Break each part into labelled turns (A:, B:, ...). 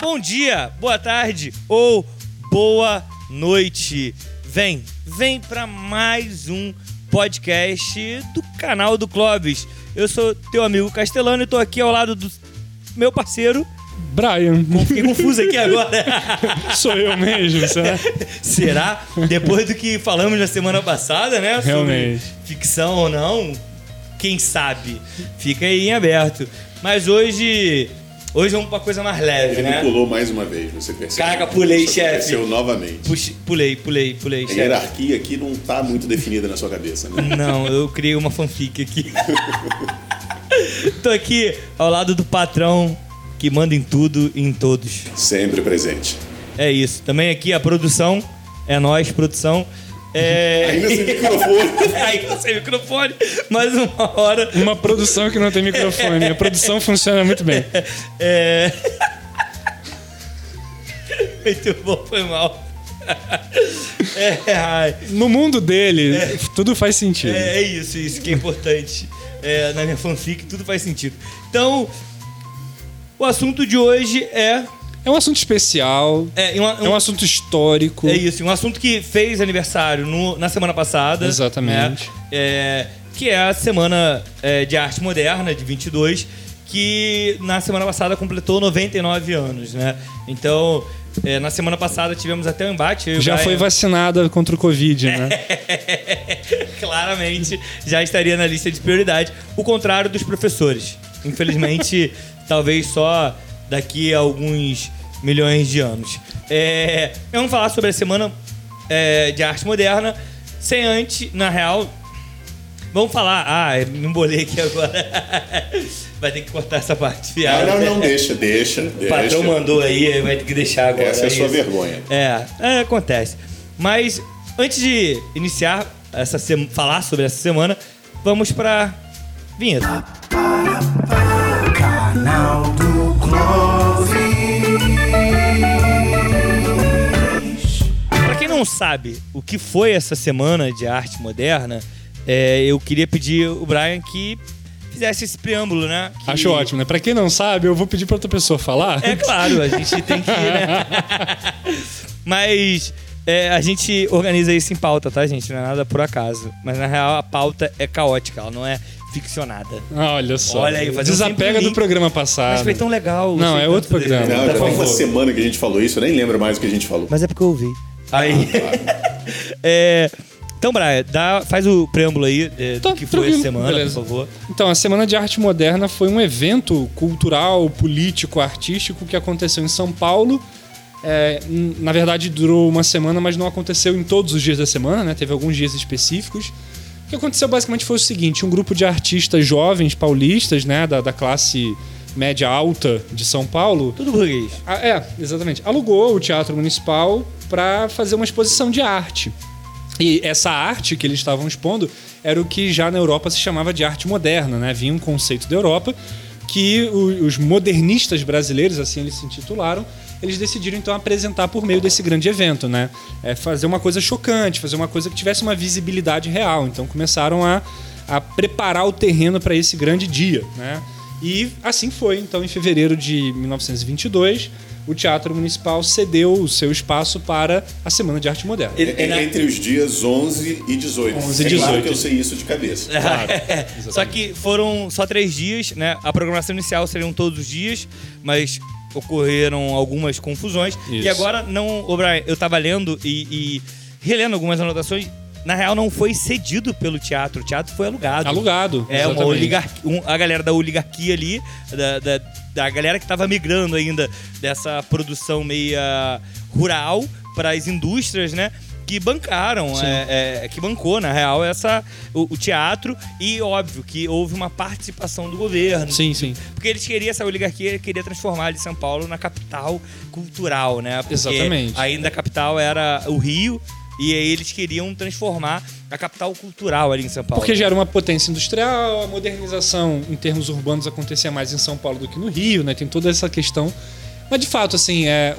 A: bom dia, boa tarde ou boa noite. Vem, vem para mais um podcast do canal do Clóvis. Eu sou teu amigo Castelano e tô aqui ao lado do meu parceiro.
B: Brian.
A: Fiquei confuso aqui agora.
B: Sou eu mesmo, será?
A: Será? Depois do que falamos na semana passada, né?
B: Realmente.
A: ficção ou não, quem sabe? Fica aí em aberto. Mas hoje. Hoje vamos pra coisa mais leve,
C: Ele
A: né?
C: pulou mais uma vez, você percebe?
A: Caraca, pulei,
C: Isso
A: chefe.
C: aconteceu novamente.
A: Puxe- pulei, pulei, pulei.
C: A
A: chefe.
C: hierarquia aqui não tá muito definida na sua cabeça, né?
A: Não, eu criei uma fanfic aqui. Tô aqui ao lado do patrão que manda em tudo e em todos.
C: Sempre presente.
A: É isso. Também aqui a produção. É nós, produção. É...
C: Ainda sem microfone.
A: Ainda sem microfone. Mais uma hora.
B: Uma produção que não tem microfone. A produção funciona muito bem.
A: É... Muito bom, foi mal. É, ai.
B: No mundo dele, tudo faz sentido.
A: É, é isso, isso que é importante. É, na minha fanfic, tudo faz sentido. Então, o assunto de hoje é.
B: É um assunto especial.
A: É, uma-
B: É um assunto histórico.
A: É isso, um assunto que fez aniversário no- na semana passada.
B: Exatamente.
A: né? É, que é a Semana é, de Arte Moderna, de 22, que na semana passada completou 99 anos, né? Então, é, na semana passada tivemos até um embate.
B: Já
A: Brian-
B: foi vacinada contra o Covid, né?
A: Claramente já estaria na lista de prioridade. O contrário dos professores. Infelizmente, talvez só daqui a alguns milhões de anos. É, vamos falar sobre a Semana é, de Arte Moderna. Sem antes, na real, vamos falar. Ah, me embolei aqui agora. Vai ter que cortar essa parte,
C: Não,
A: fiada.
C: não, não, deixa, deixa,
A: O
C: deixa.
A: patrão mandou aí, vai ter que deixar agora.
C: Essa é a sua
A: isso.
C: vergonha.
A: É, é, acontece. Mas antes de iniciar essa sema- falar sobre essa semana, vamos pra vinheta. Não sabe o que foi essa semana de arte moderna, é, eu queria pedir o Brian que fizesse esse preâmbulo, né? Que-
B: Acho ótimo, né? Pra quem não sabe, eu vou pedir pra outra pessoa falar.
A: É claro, a gente tem que, né? Mas é, a gente organiza isso em pauta, tá, gente? Não é nada por acaso. Mas na real a pauta é caótica, ela não é ficcionada.
B: Olha só.
A: Olha aí,
B: Desapega
A: um
B: do programa passado.
A: Mas foi tão legal.
B: Não, é outro
A: tanto dele.
B: programa.
C: Não,
B: Tá
C: já tem uma semana que a gente falou isso, eu nem lembro mais o que a gente falou.
A: Mas é porque eu ouvi. Aí. É, então, Brian, dá, faz o preâmbulo aí é,
B: Tá,
A: do que foi essa
B: tranquilo,
A: semana,
B: beleza.
A: por favor.
B: Então, a Semana de Arte Moderna foi um evento cultural, político, artístico que aconteceu em São Paulo. É, na verdade, durou uma semana, mas não aconteceu em todos os dias da semana, né? Teve alguns dias específicos. O que aconteceu basicamente foi o seguinte: um grupo de artistas jovens paulistas, né, da, da classe média alta de São Paulo,
A: Tudo burguês.
B: é, exatamente. Alugou o Teatro Municipal para fazer uma exposição de arte. E essa arte que eles estavam expondo era o que já na Europa se chamava de arte moderna, né? Vinha um conceito da Europa que os modernistas brasileiros, assim eles se intitularam, eles decidiram então apresentar por meio desse grande evento, né? É fazer uma coisa chocante, fazer uma coisa que tivesse uma visibilidade real. Então começaram a, a preparar o terreno para esse grande dia, né? E assim foi. Então, em fevereiro de 1922, o Teatro Municipal cedeu o seu espaço para a Semana de Arte Moderna.
A: Ele-
C: É- é entre os dias 11 e 18.
B: 11 e
C: é claro
B: 18.
C: que eu sei isso de cabeça.
B: Claro.
A: Só que foram só três dias, né? A programação inicial seriam todos os dias, mas ocorreram algumas confusões. E
B: Isso.
A: agora não. Brian, eu tava lendo e, e relendo algumas anotações. Na real, não foi cedido pelo teatro. O teatro foi alugado.
B: Alugado.
A: É, uma oligarquia, um- a galera da oligarquia ali, da, da, da galera que tava migrando ainda dessa produção meia rural para as indústrias, né? Que bancaram, é, é, que bancou, na real, essa, o, o teatro. E óbvio que houve uma participação do governo.
B: Sim, sim.
A: Porque eles queriam, essa oligarquia queria transformar ali São Paulo na capital cultural, né? Porque
B: Exatamente.
A: ainda a capital era o Rio. E aí eles queriam transformar a capital cultural ali em São Paulo.
B: Porque já era uma potência industrial, a modernização em termos urbanos acontecia mais em São Paulo do que no Rio, né? Tem toda essa questão Mas de fato, assim, é,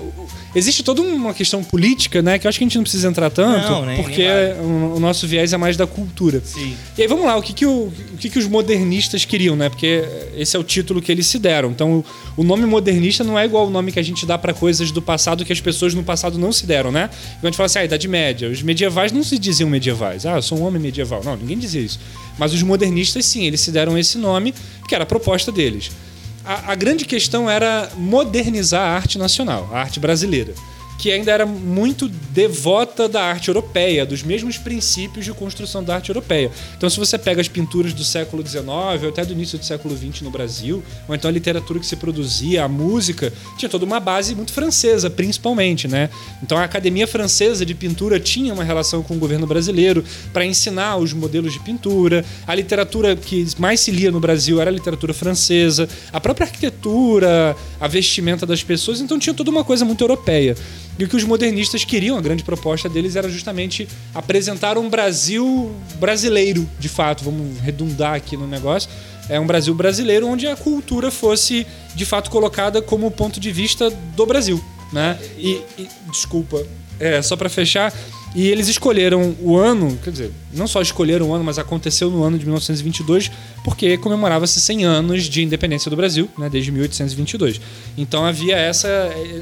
B: existe toda uma questão política, né? Que eu acho que a gente não precisa entrar tanto,
A: Não, nem-
B: porque
A: nem
B: o, nosso viés é mais da cultura.
A: Sim.
B: E aí vamos lá, o que, que, o, o que, que os modernistas queriam, né? Porque esse é o título que eles se deram. Então, o, nome modernista não é igual o nome que a gente dá pra coisas do passado que as pessoas no passado não se deram, né? Quando a gente fala assim, ah, Idade Média, os medievais não se diziam medievais. Ah, eu sou um homem medieval. Não, ninguém dizia isso. Mas os modernistas, sim, eles se deram esse nome, que era a proposta deles. A, grande questão era modernizar a arte nacional, a arte brasileira que ainda era muito devota da arte europeia, dos mesmos princípios de construção da arte europeia. Então, se você pega as pinturas do século XIX, ou até do início do século XX no Brasil, ou então a literatura que se produzia, a música, tinha toda uma base muito francesa, principalmente, né? Então, a Academia Francesa de Pintura tinha uma relação com o governo brasileiro para ensinar os modelos de pintura. A literatura que mais se lia no Brasil era a literatura francesa, a própria arquitetura, a vestimenta das pessoas, então tinha toda uma coisa muito europeia. E o que os modernistas queriam, a grande proposta deles era justamente apresentar um Brasil brasileiro, de fato, vamos redundar aqui no negócio. É um Brasil brasileiro onde a cultura fosse de fato colocada como ponto de vista do Brasil, né? E, e- desculpa, é só para fechar, e eles escolheram o ano, quer dizer, não só escolheram o ano, mas aconteceu no ano de 1922, porque comemorava-se 100 anos de independência do Brasil, né, desde 1822. Então havia essa,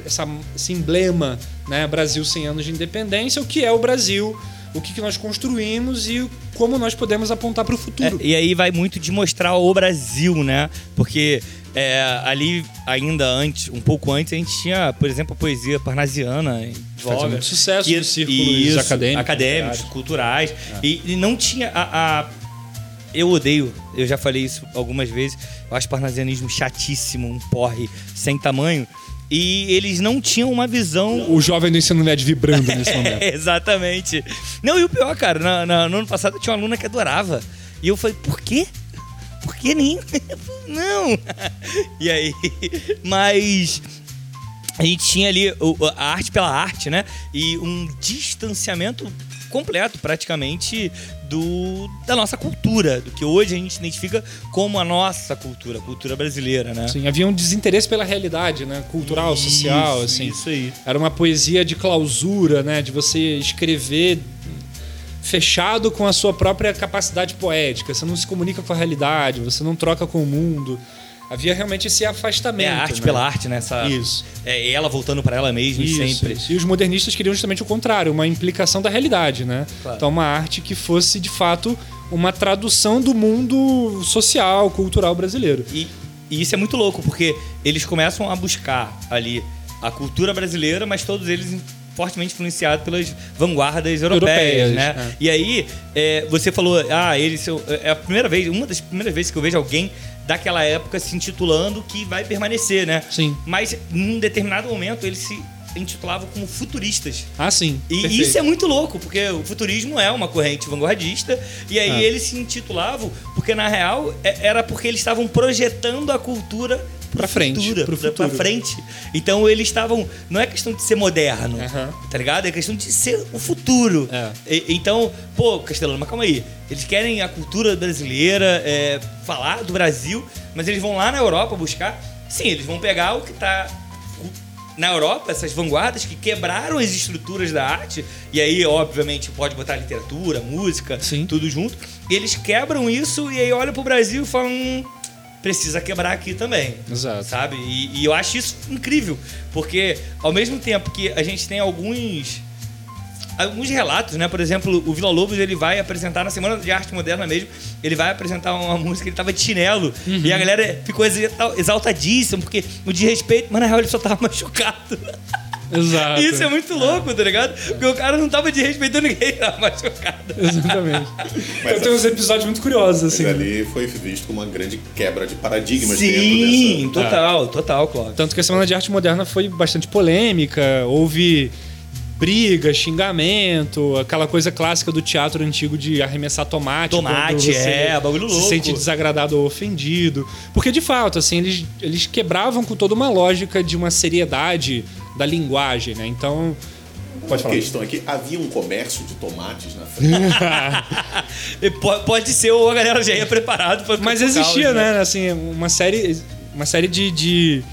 B: essa esse emblema, né, Brasil 100 anos de independência, o que é o Brasil, o que, que nós construímos e como nós podemos apontar para o
A: É,
B: futuro.
A: e aí vai muito de mostrar o Brasil, né? Porque é, ali, ainda antes, um pouco antes, a gente tinha, por exemplo, a poesia parnasiana
B: Fazia muito sucesso
A: Que-
B: nos círculos
A: isso,
B: acadêmicos,
A: acadêmicos, culturais. E, e não tinha a, a- Eu odeio, eu já falei isso algumas vezes. Eu acho parnasianismo chatíssimo, um porre sem tamanho. E eles não tinham uma visão
B: O jovem do ensino médio vibrando nesse momento.
A: é, exatamente. Não, e o pior, cara, na- na- no ano passado tinha uma aluna que adorava. E eu falei, por quê? Que nem? Não! E aí, mas a gente tinha ali a arte pela arte, né? E um distanciamento completo, praticamente, do, da nossa cultura, do que hoje a gente identifica como a nossa cultura, a cultura brasileira, né?
B: Sim, havia um desinteresse pela realidade, né? Cultural,
A: Isso,
B: social, assim.
A: Isso aí.
B: Era uma poesia de clausura, né? De você escrever fechado com a sua própria capacidade poética. Você não se comunica com a realidade, você não troca com o mundo. Havia realmente esse afastamento.
A: É a arte
B: né?
A: pela arte, né? Essa,
B: Isso.
A: É ela voltando para ela mesma
B: Isso,
A: sempre.
B: isso. E os modernistas queriam justamente o contrário, uma implicação da realidade, né?
A: Claro.
B: Então, uma arte que fosse, de fato, uma tradução do mundo social, cultural brasileiro.
A: E, e isso é muito louco, porque eles começam a buscar ali a cultura brasileira, mas todos eles fortemente influenciados pelas vanguardas europeias,
B: Europeias,
A: né? E aí, é, você falou, ah, eles são, é a primeira vez, uma das primeiras vezes que eu vejo alguém daquela época se intitulando que vai permanecer, né?
B: Sim.
A: Mas em um determinado momento eles se intitulavam como futuristas.
B: Ah, sim.
A: E
B: perfeito.
A: isso é muito louco, porque o futurismo é uma corrente vanguardista, e aí
B: Ah.
A: eles se intitulavam, porque na real é- era porque eles estavam projetando a cultura pro
B: Pra frente,
A: futuro,
B: pro
A: pra- pra
B: futuro.
A: frente. Então eles estavam. Não é questão de ser moderno,
B: Aham.
A: tá ligado? É questão de ser o futuro.
B: É.
A: E- então, pô, Castelano, mas calma aí. Eles querem a cultura brasileira, é, falar do Brasil, mas eles vão lá na Europa buscar. Sim, eles vão pegar o que tá na Europa, essas vanguardas que quebraram as estruturas da arte, e aí, obviamente, pode botar literatura, música,
B: Sim.
A: tudo junto. Eles quebram isso e aí olham pro Brasil e falam. "Hum, precisa quebrar aqui também.
B: Exato.
A: Sabe? E, e eu acho isso incrível, porque ao mesmo tempo que a gente tem alguns alguns relatos, né? Por exemplo, o Vila Lobos ele vai apresentar na Semana de Arte Moderna mesmo, ele vai apresentar uma música, ele tava de chinelo e a galera ficou exalta- exaltadíssima porque o de respeito, mas na real ele só tava machucado.
B: Exato.
A: Isso é muito louco, tá ligado? Porque o cara não tava de respeito a ninguém, tava machucado.
B: Exatamente.
C: Mas
B: então tem uns episódios muito curiosos,
C: Mas
B: assim.
C: ali foi visto como uma grande quebra de paradigmas
A: Sim,
C: dentro dessa.
A: total, total, Cláudio.
B: Tanto que a Semana de Arte Moderna foi bastante polêmica, houve briga, xingamento, aquela coisa clássica do teatro antigo de arremessar tomate.
A: Tomate, é, bagulho
B: Se
A: louco.
B: sente desagradado ou ofendido. Porque, de fato, assim, eles, eles quebravam com toda uma lógica de uma seriedade da linguagem, né? Então... Pode
C: A
B: falar.
C: questão é que havia um comércio de tomates na frente.
A: Po- Pode ser ou a galera já ia preparado pra
B: Mas existia,
A: caos,
B: né? Assim, uma série, uma série de, de,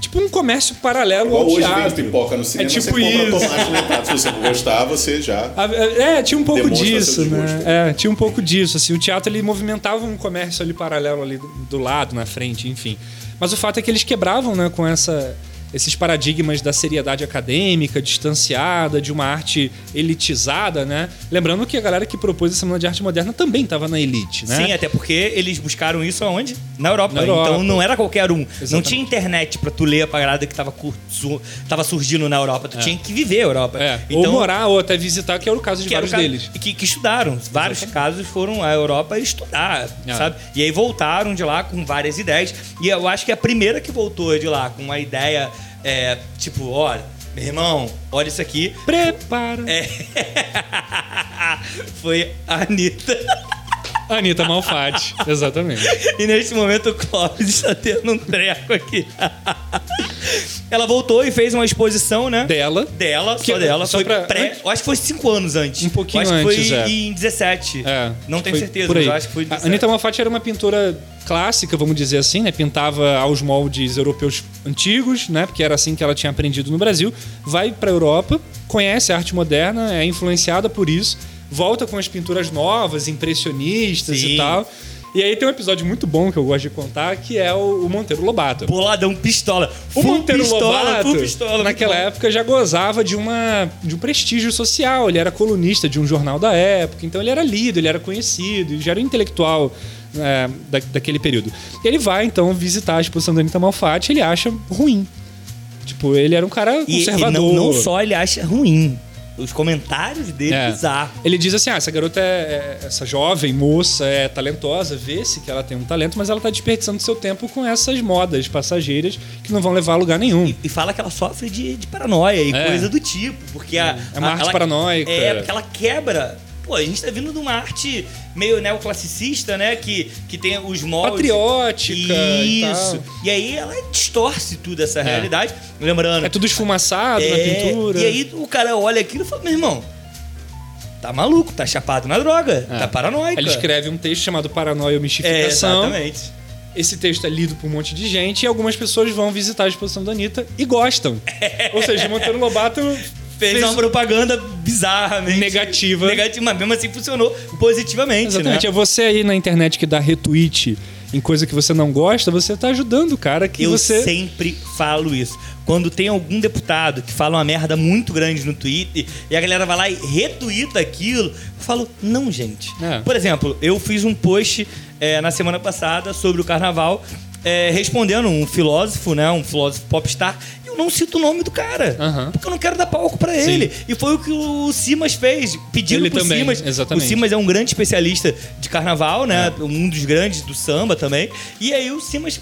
B: tipo um comércio paralelo
C: Igual
B: ao
C: hoje
B: teatro.
C: pipoca no cinema,
B: é tipo
C: você compra
B: isso.
C: tomate no prato. Se você não gostar, você já...
B: A- É, tinha um pouco disso, né? É, tinha um pouco disso. Assim, o teatro ele movimentava um comércio ali paralelo ali do lado, na frente, enfim. Mas o fato é que eles quebravam, né, com essa esses paradigmas da seriedade acadêmica, distanciada, de uma arte elitizada, né? Lembrando que a galera que propôs a Semana de Arte Moderna também estava na elite, né?
A: Sim, até porque eles buscaram isso aonde? Na Europa.
B: Na Europa.
A: Então não era qualquer um. Não
B: Exatamente.
A: tinha internet pra tu ler a parada que tava, cur- su- tava surgindo na Europa. Tu tinha que viver a Europa.
B: É,
A: Então,
B: ou morar, ou até visitar, que era o caso de vários
A: caso-
B: deles.
A: Que, que estudaram. Vários casos foram à Europa estudar,
B: É.
A: sabe? E aí voltaram de lá com várias ideias. E eu acho que a primeira que voltou de lá com uma ideia, é, tipo, olha, meu irmão, olha isso aqui.
B: Prepara.
A: É. Foi a Anitta.
B: Anitta Malfatti, exatamente.
A: E neste momento o Clóvis está tendo um treco aqui. Ela voltou e fez uma exposição, né?
B: Dela.
A: Dela,
B: Que-
A: só dela.
B: só
A: foi
B: pra-
A: pré.
B: antes-
A: Eu acho que foi cinco anos antes.
B: Um pouquinho
A: eu acho
B: antes,
A: que foi
B: é.
A: em 17.
B: É,
A: Não tenho certeza,
B: por aí.
A: mas eu acho que foi
B: A
A: 17.
B: Anitta Malfatti era uma pintora clássica, vamos dizer assim, né? Pintava aos moldes europeus antigos, né? Porque era assim que ela tinha aprendido no Brasil. Vai pra Europa, conhece a arte moderna, é influenciada por isso, volta com as pinturas novas, impressionistas
A: Sim.
B: e tal. E aí tem um episódio muito bom que eu gosto de contar, que é o, Monteiro Lobato.
A: Boladão pistola.
B: O Monteiro
A: pistola,
B: Lobato,
A: pistola.
B: naquela época, já gozava de, uma, de um prestígio social. Ele era colunista de um jornal da época, então ele era lido, ele era conhecido, ele já era um intelectual é, da, daquele período. Ele vai, então, visitar a exposição da Anitta Malfatti ele acha ruim. Tipo, ele era um cara
A: E, e
B: conservador.
A: não, não só ele acha ruim. Os comentários dele
B: É.
A: bizarros.
B: Ele diz assim: ah, essa garota é, é- essa jovem moça é talentosa, vê-se que ela tem um talento, mas ela tá desperdiçando seu tempo com essas modas passageiras que não vão levar a lugar nenhum.
A: E fala que ela sofre de, de paranoia e
B: É.
A: coisa do tipo. Porque a,
B: É uma
A: a-
B: arte
A: ela-
B: paranoica.
A: É, porque ela quebra. Pô, a gente tá vindo de uma arte meio neoclassicista, né? Que, que tem os moldes.
B: Patriótica e
A: Isso.
B: tal.
A: E, aí ela distorce tudo essa realidade. Lembrando.
B: É tudo esfumaçado na
A: é,
B: pintura.
A: E aí o cara olha aquilo e fala: meu irmão, tá maluco, tá chapado na droga,
B: É.
A: tá paranoico.
B: Ele escreve um texto chamado Paranoia ou
A: É,
B: Mistificação.
A: exatamente.
B: Esse texto é lido por um monte de gente e algumas pessoas vão visitar a exposição da Anitta e gostam. Ou seja, Monteiro Lobato
A: Fez, uma propaganda bizarramente
B: Negativa.
A: Negativa, mas mesmo assim funcionou positivamente,
B: Exatamente.
A: né?
B: É você aí na internet que dá retweet em coisa que você não gosta, você tá ajudando o cara que
A: Eu
B: você.
A: sempre falo isso. Quando tem algum deputado que fala uma merda muito grande no Twitter e a galera vai lá e retuita aquilo, eu falo, não, gente.
B: É.
A: Por exemplo, eu fiz um post é, na semana passada sobre o carnaval, é, respondendo um filósofo, né? Um filósofo popstar. Eu não cito o nome do cara.
B: Aham.
A: Porque eu não quero dar palco pra ele. E foi o que o Simas fez. Pedindo
B: Ele
A: pro
B: também,
A: Simas.
B: exatamente.
A: O Simas é um grande especialista de carnaval, né? Um dos grandes do samba também. E aí o Simas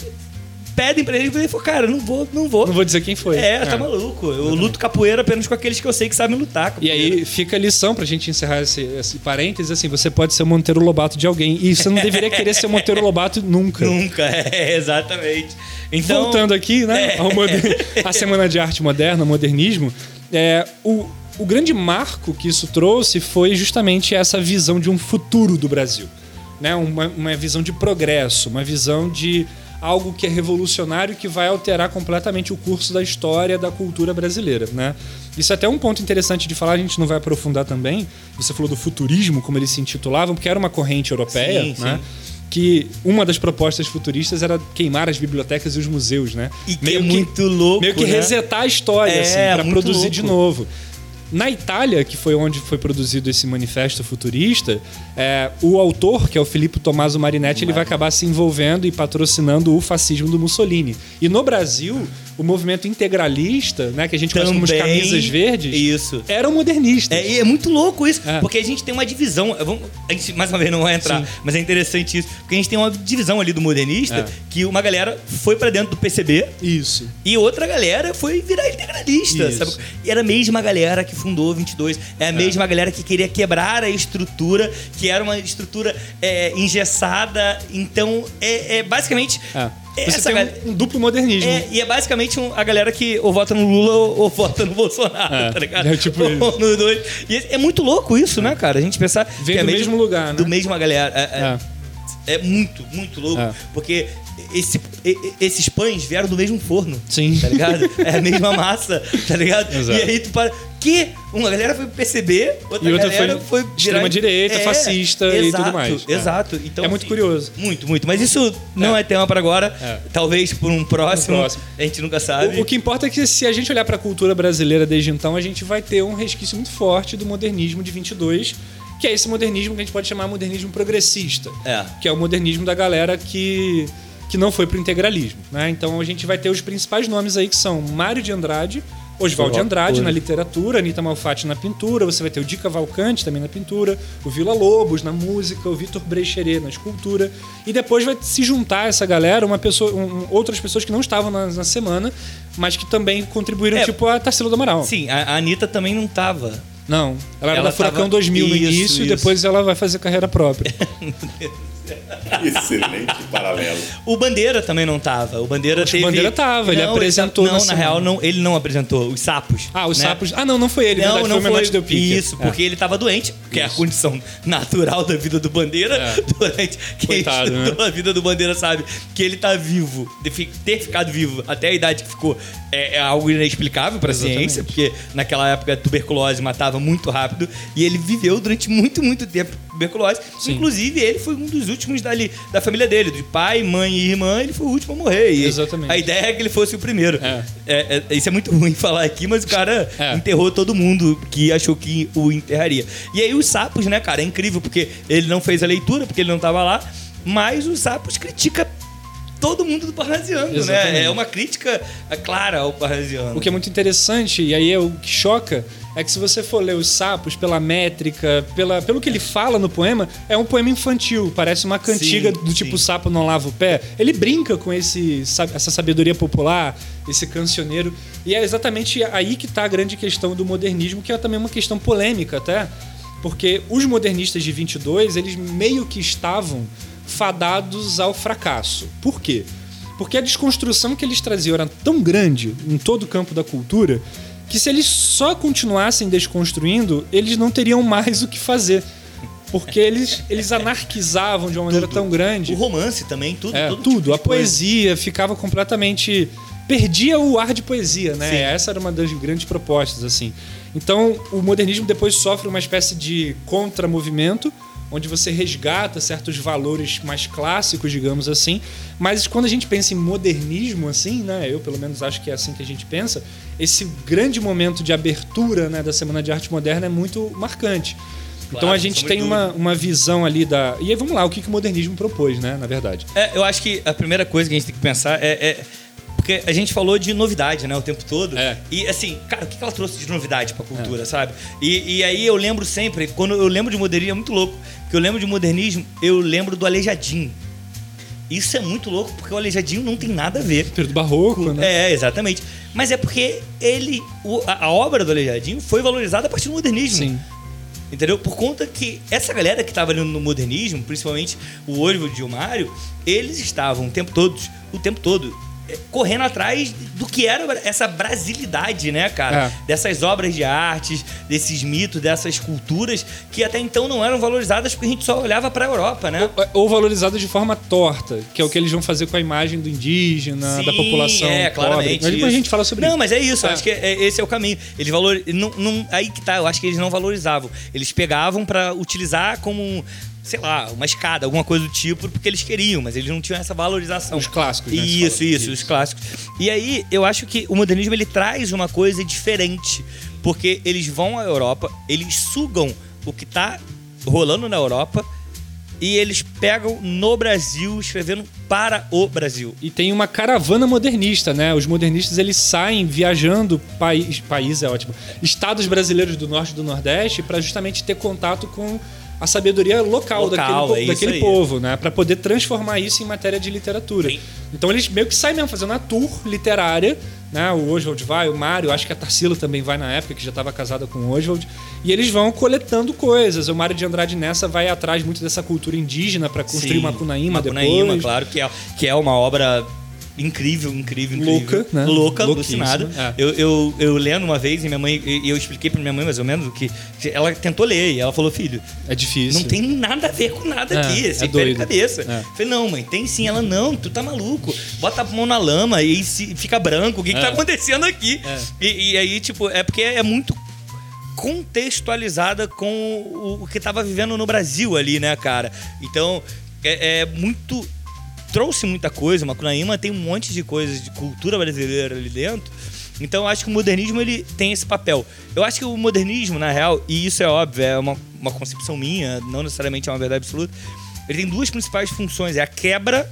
A: pedem pra ele e ele falou, cara, não vou, não vou.
B: Não vou dizer quem foi.
A: É, tá maluco. Eu luto capoeira apenas com aqueles que eu sei que sabem lutar.
B: E
A: capoeira.
B: aí fica a lição pra gente encerrar esse, esse parênteses, assim, você pode ser o Monteiro Lobato de alguém. E você não deveria querer ser o Monteiro Lobato nunca.
A: Nunca, é, exatamente. Então,
B: Voltando aqui, né,
A: É.
B: moder- à Semana de Arte Moderna, modernismo, é, o, o grande marco que isso trouxe foi justamente essa visão de um futuro do Brasil. Né? Uma, uma visão de progresso, uma visão de algo que é revolucionário que vai alterar completamente o curso da história da cultura brasileira. Né? Isso é até um ponto interessante de falar, a gente não vai aprofundar também. Você falou do futurismo, como eles se intitulavam, porque era uma corrente europeia,
A: Sim,
B: né?
A: sim.
B: que uma das propostas futuristas era queimar as bibliotecas e os museus, né?
A: E que é muito louco,
B: Meio que
A: né?
B: resetar a história,
A: É,
B: assim, pra produzir de
A: louco.
B: novo. Na Itália, que foi onde foi produzido esse manifesto futurista, é, o autor, que é o Filippo Tommaso Marinetti, ele vai acabar se envolvendo e patrocinando o fascismo do Mussolini. E no Brasil, o movimento integralista, né, que a gente conhece como
A: Também,
B: camisas verdes,
A: Isso.
B: eram modernistas.
A: É, e é muito louco isso,
B: É.
A: porque a gente tem uma divisão. Vamos, a gente, mais uma vez, não vai entrar,
B: Sim.
A: mas é interessante isso. Porque a gente tem uma divisão ali do modernista
B: É.
A: que uma galera foi pra dentro do PCB
B: Isso.
A: e outra galera foi virar integralista,
B: Isso.
A: sabe? E era a mesma galera que fundou o 22, é a mesma galera que queria quebrar a estrutura, que era uma estrutura é, engessada. Então, é, é basicamente.
B: É.
A: é
B: Você
A: essa
B: tem um, um duplo modernismo.
A: é, e é basicamente um- a galera que ou vota no Lula ou, ou vota no Bolsonaro,
B: É,
A: tá ligado?
B: é tipo
A: Ou
B: isso.
A: dois. E é muito louco isso, né, cara? A gente pensar.
B: Vem
A: é
B: do mesmo lugar, né?
A: Do mesmo galera. É, é-
B: É.
A: é muito, muito louco.
B: É.
A: Porque esse, e- e- esses pães vieram do mesmo forno.
B: Sim.
A: Tá ligado? É a mesma massa, tá ligado?
B: Exato.
A: E aí tu para. Que uma galera foi perceber, outra,
B: E outra
A: galera
B: foi
A: foi,
B: extrema-direita, fascista e
A: exato,
B: tudo mais. É.
A: Exato. Então,
B: É muito curioso.
A: Muito, muito. Mas isso não é, tema pra agora.
B: É.
A: Talvez por um próximo.
B: Um próximo.
A: A gente nunca sabe.
B: O, o que importa é que se a gente olhar para a cultura brasileira desde então, a gente vai ter um resquício muito forte do modernismo de 22, que é esse modernismo que a gente pode chamar modernismo progressista,
A: É.
B: que é o modernismo da galera que que não foi pro integralismo, né? Então a gente vai ter os principais nomes aí que são Mário de Andrade, Oswald de Andrade na literatura, Anitta Malfatti na pintura, você vai ter o Di Cavalcante também na pintura, o Vila Lobos na música, o Vitor Brecheret na escultura, e depois vai se juntar essa galera, uma pessoa, um- outras pessoas que não estavam na, na semana, mas que também contribuíram,
A: É.
B: tipo a Tarsila do Amaral.
A: Sim, a a Anitta também não tava.
B: Não, ela era
A: Ela
B: da Furacão
A: tava-
B: 2000 no
A: Isso,
B: início e
A: isso.
B: depois ela vai fazer carreira própria.
C: Excelente paralelo.
A: O Bandeira também não tava. O Bandeira
B: Acho
A: teve.
B: o Bandeira tava, ele apresentou
A: Não,
B: na semana.
A: real, não, ele não apresentou. Os sapos.
B: Ah, os
A: né?
B: sapos. Ah, não, não foi ele,
A: Não,
B: verdade,
A: não
B: foi o
A: foi
B: Del Pique.
A: isso,
B: É.
A: porque ele tava doente, que é a condição natural da vida do Bandeira.
B: É.
A: Durante quem
B: Coitado, né?
A: estudou a vida do Bandeira sabe que ele tá vivo, de fi- ter ficado vivo até a idade que ficou é, é algo inexplicável pra
B: Exatamente.
A: ciência, porque naquela época a tuberculose matava muito rápido e ele viveu durante muito, muito tempo tuberculose.
B: Sim.
A: Inclusive, ele foi um dos últimos dali, da família dele, de pai, mãe e irmã, ele foi o último a morrer. E
B: Exatamente.
A: A ideia é que ele fosse o primeiro.
B: É.
A: É, é, isso é muito ruim falar aqui, mas o cara
B: É.
A: enterrou todo mundo que achou que o enterraria. E aí os sapos, né, cara, é incrível, porque ele não fez a leitura, porque ele não tava lá, mas os sapos critica todo mundo do parnasiano,
B: Exatamente.
A: né? É uma crítica é, clara ao parnasiano.
B: O que é muito interessante, e aí é o que choca, é que se você for ler os sapos pela métrica, pela, pelo que ele fala no poema, é um poema infantil. Parece uma cantiga
A: Sim,
B: do tipo
A: sim.
B: sapo não lava o pé. Ele brinca com esse, sa- essa sabedoria popular, esse cancioneiro. E é exatamente aí que está a grande questão do modernismo, que é também uma questão polêmica até. Porque os modernistas de 22, eles meio que estavam fadados ao fracasso. Por quê? Porque a desconstrução que eles traziam era tão grande em todo o campo da cultura que se eles só continuassem desconstruindo, eles não teriam mais o que fazer. Porque eles, eles anarquizavam de uma maneira
A: Tudo.
B: tão grande.
A: O romance também, tudo.
B: É, tudo.
A: tipo
B: a
A: coisa.
B: poesia ficava completamente. Perdia o ar de poesia, né?
A: Sim.
B: Essa era uma das grandes propostas, assim. Então, o modernismo depois sofre uma espécie de contramovimento, onde você resgata certos valores mais clássicos, digamos assim. Mas quando a gente pensa em modernismo, assim, né? Eu, pelo menos, acho que é assim que a gente pensa. Esse grande momento de abertura né, da Semana de Arte Moderna é muito marcante. então
A: Claro,
B: a gente
A: sem
B: tem uma, uma visão ali da. E aí vamos lá, o que, que o modernismo propôs, né? Na verdade.
A: É, eu acho que a primeira coisa que a gente tem que pensar é. é- porque a gente falou de novidade, né, o tempo todo.
B: É.
A: E assim, cara, o que que ela trouxe de novidade pra cultura, sabe? E, e aí eu lembro sempre, quando eu lembro de modernismo, é muito louco. Porque eu lembro de modernismo, eu lembro do Aleijadinho. Isso é muito louco, porque o Aleijadinho não tem nada a ver.
B: Período barroco, né?
A: É, exatamente. Mas é porque ele. o- a, a obra do Aleijadinho foi valorizada a partir do modernismo.
B: Sim.
A: Entendeu? Por conta que essa galera que estava ali no modernismo, principalmente o Oswald e o Mário, eles estavam o tempo todo, o tempo todo, correndo atrás do que era essa brasilidade, né, cara?
B: É.
A: Dessas obras de artes, desses mitos, dessas culturas que até então não eram valorizadas porque a gente só olhava para a Europa, né?
B: Ou valorizado de forma torta, que é o que eles vão fazer com a imagem do indígena, da
A: Sim,
B: população.
A: É,
B: pobre.
A: claramente.
B: Mas depois a gente fala sobre
A: Não,
B: isso.
A: mas é isso.
B: É.
A: Acho que é- esse é o caminho. Eles valor... não, não- Aí que tá. Eu acho que eles não valorizavam. Eles pegavam pra utilizar como, sei lá, uma escada, alguma coisa do tipo, porque eles queriam, mas eles não tinham essa valorização.
B: Os clássicos, né,
A: Isso,
B: fala.
A: isso, os clássicos. E aí, eu acho que o modernismo ele traz uma coisa diferente. Porque eles vão à Europa, eles sugam o que tá rolando na Europa e eles pegam no Brasil, escrevendo para o Brasil.
B: E tem uma caravana modernista, né? Os modernistas eles saem viajando país, país é ótimo, estados brasileiros do norte e do nordeste para justamente ter contato com a sabedoria local,
A: Local,
B: daquele,
A: é
B: daquele povo, né? Para poder transformar isso em matéria de literatura.
A: Sim.
B: Então eles meio que saem mesmo fazendo a tour literária, né? O Oswald vai, o Mário, acho que a Tarsila também vai na época, que já estava casada com o Oswald. E eles vão coletando coisas. O Mário de Andrade nessa vai atrás muito dessa cultura indígena para construir
A: Sim,
B: Macunaíma,
A: Macunaíma,
B: depois.
A: claro, que é, que é uma obra incrível, incrível, incrível.
B: Louca, né?
A: Louca,
B: Louquíssima,
A: alucinada.
B: é.
A: Eu, eu, eu lendo uma vez e minha mãe, e eu expliquei pra minha mãe mais ou menos o que. Ela tentou ler e ela falou, filho,
B: É difícil.
A: não tem nada a ver com nada
B: É,
A: aqui,
B: é
A: pé de
B: doido.
A: cabeça.
B: É.
A: Falei, não, mãe, tem sim. Ela, não, tu tá maluco. Bota a mão na lama e se, fica branco. O que, que
B: É.
A: tá acontecendo aqui?
B: É.
A: E, e aí, tipo, é porque é muito contextualizada com o, que tava vivendo no Brasil ali, né, cara? Então, é, é muito. Trouxe muita coisa. Macunaíma tem um monte de coisas de cultura brasileira ali dentro. Então, eu acho que o modernismo ele tem esse papel. Eu acho que o modernismo, na real, e isso é óbvio, é uma, uma concepção minha, não necessariamente é uma verdade absoluta. Ele tem duas principais funções: é a quebra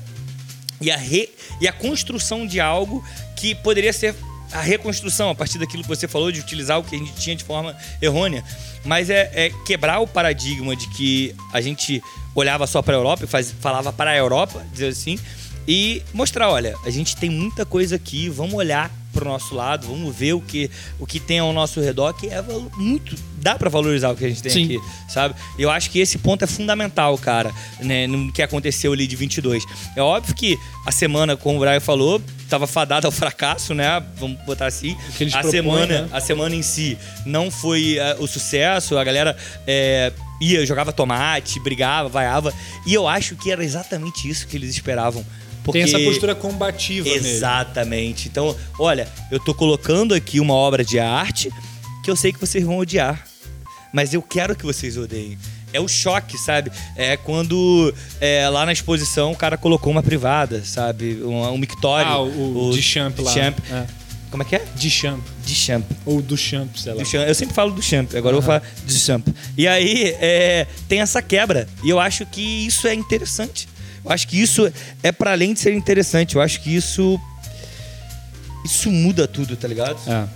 A: e a, re, e a construção de algo que poderia ser a reconstrução a partir daquilo que você falou de utilizar o que a gente tinha de forma errônea. Mas é, é quebrar o paradigma de que a gente olhava só para a Europa e faz, falava para a Europa, dizer assim, e mostrar, olha, a gente tem muita coisa aqui, vamos olhar para o nosso lado, vamos ver o que, o que tem ao nosso redor, que é muito. dá para valorizar o que a gente tem
B: Sim.
A: aqui, sabe? Eu acho que esse ponto é fundamental, cara, né, no que aconteceu ali de 22. É óbvio que a semana, como o Brian falou, tava fadada ao fracasso, né? Vamos botar assim. a
B: propõem,
A: semana,
B: né?
A: a semana em si não foi eh, o sucesso, a galera eh, ia, jogava tomate, brigava, vaiava, e eu acho que era exatamente isso que eles esperavam. Porque...
B: Tem essa postura combativa.
A: Exatamente. Então, olha, eu tô colocando aqui uma obra de arte que eu sei que vocês vão odiar. Mas eu quero que vocês odeiem. É o choque, sabe? É quando é, lá na exposição o cara colocou uma privada, sabe? Um, um mictório.
B: Ah, o, Duchamp lá.
A: Duchamp.
B: É.
A: Como é que é?
B: Duchamp.
A: Duchamp.
B: Ou Duchamp, sei lá.
A: Eu sempre falo Duchamp, agora eu vou falar Duchamp. E aí é, tem essa quebra. E eu acho que isso é interessante. Eu acho que isso é para além de ser interessante. Eu acho que isso. Isso muda tudo, tá ligado?
B: É.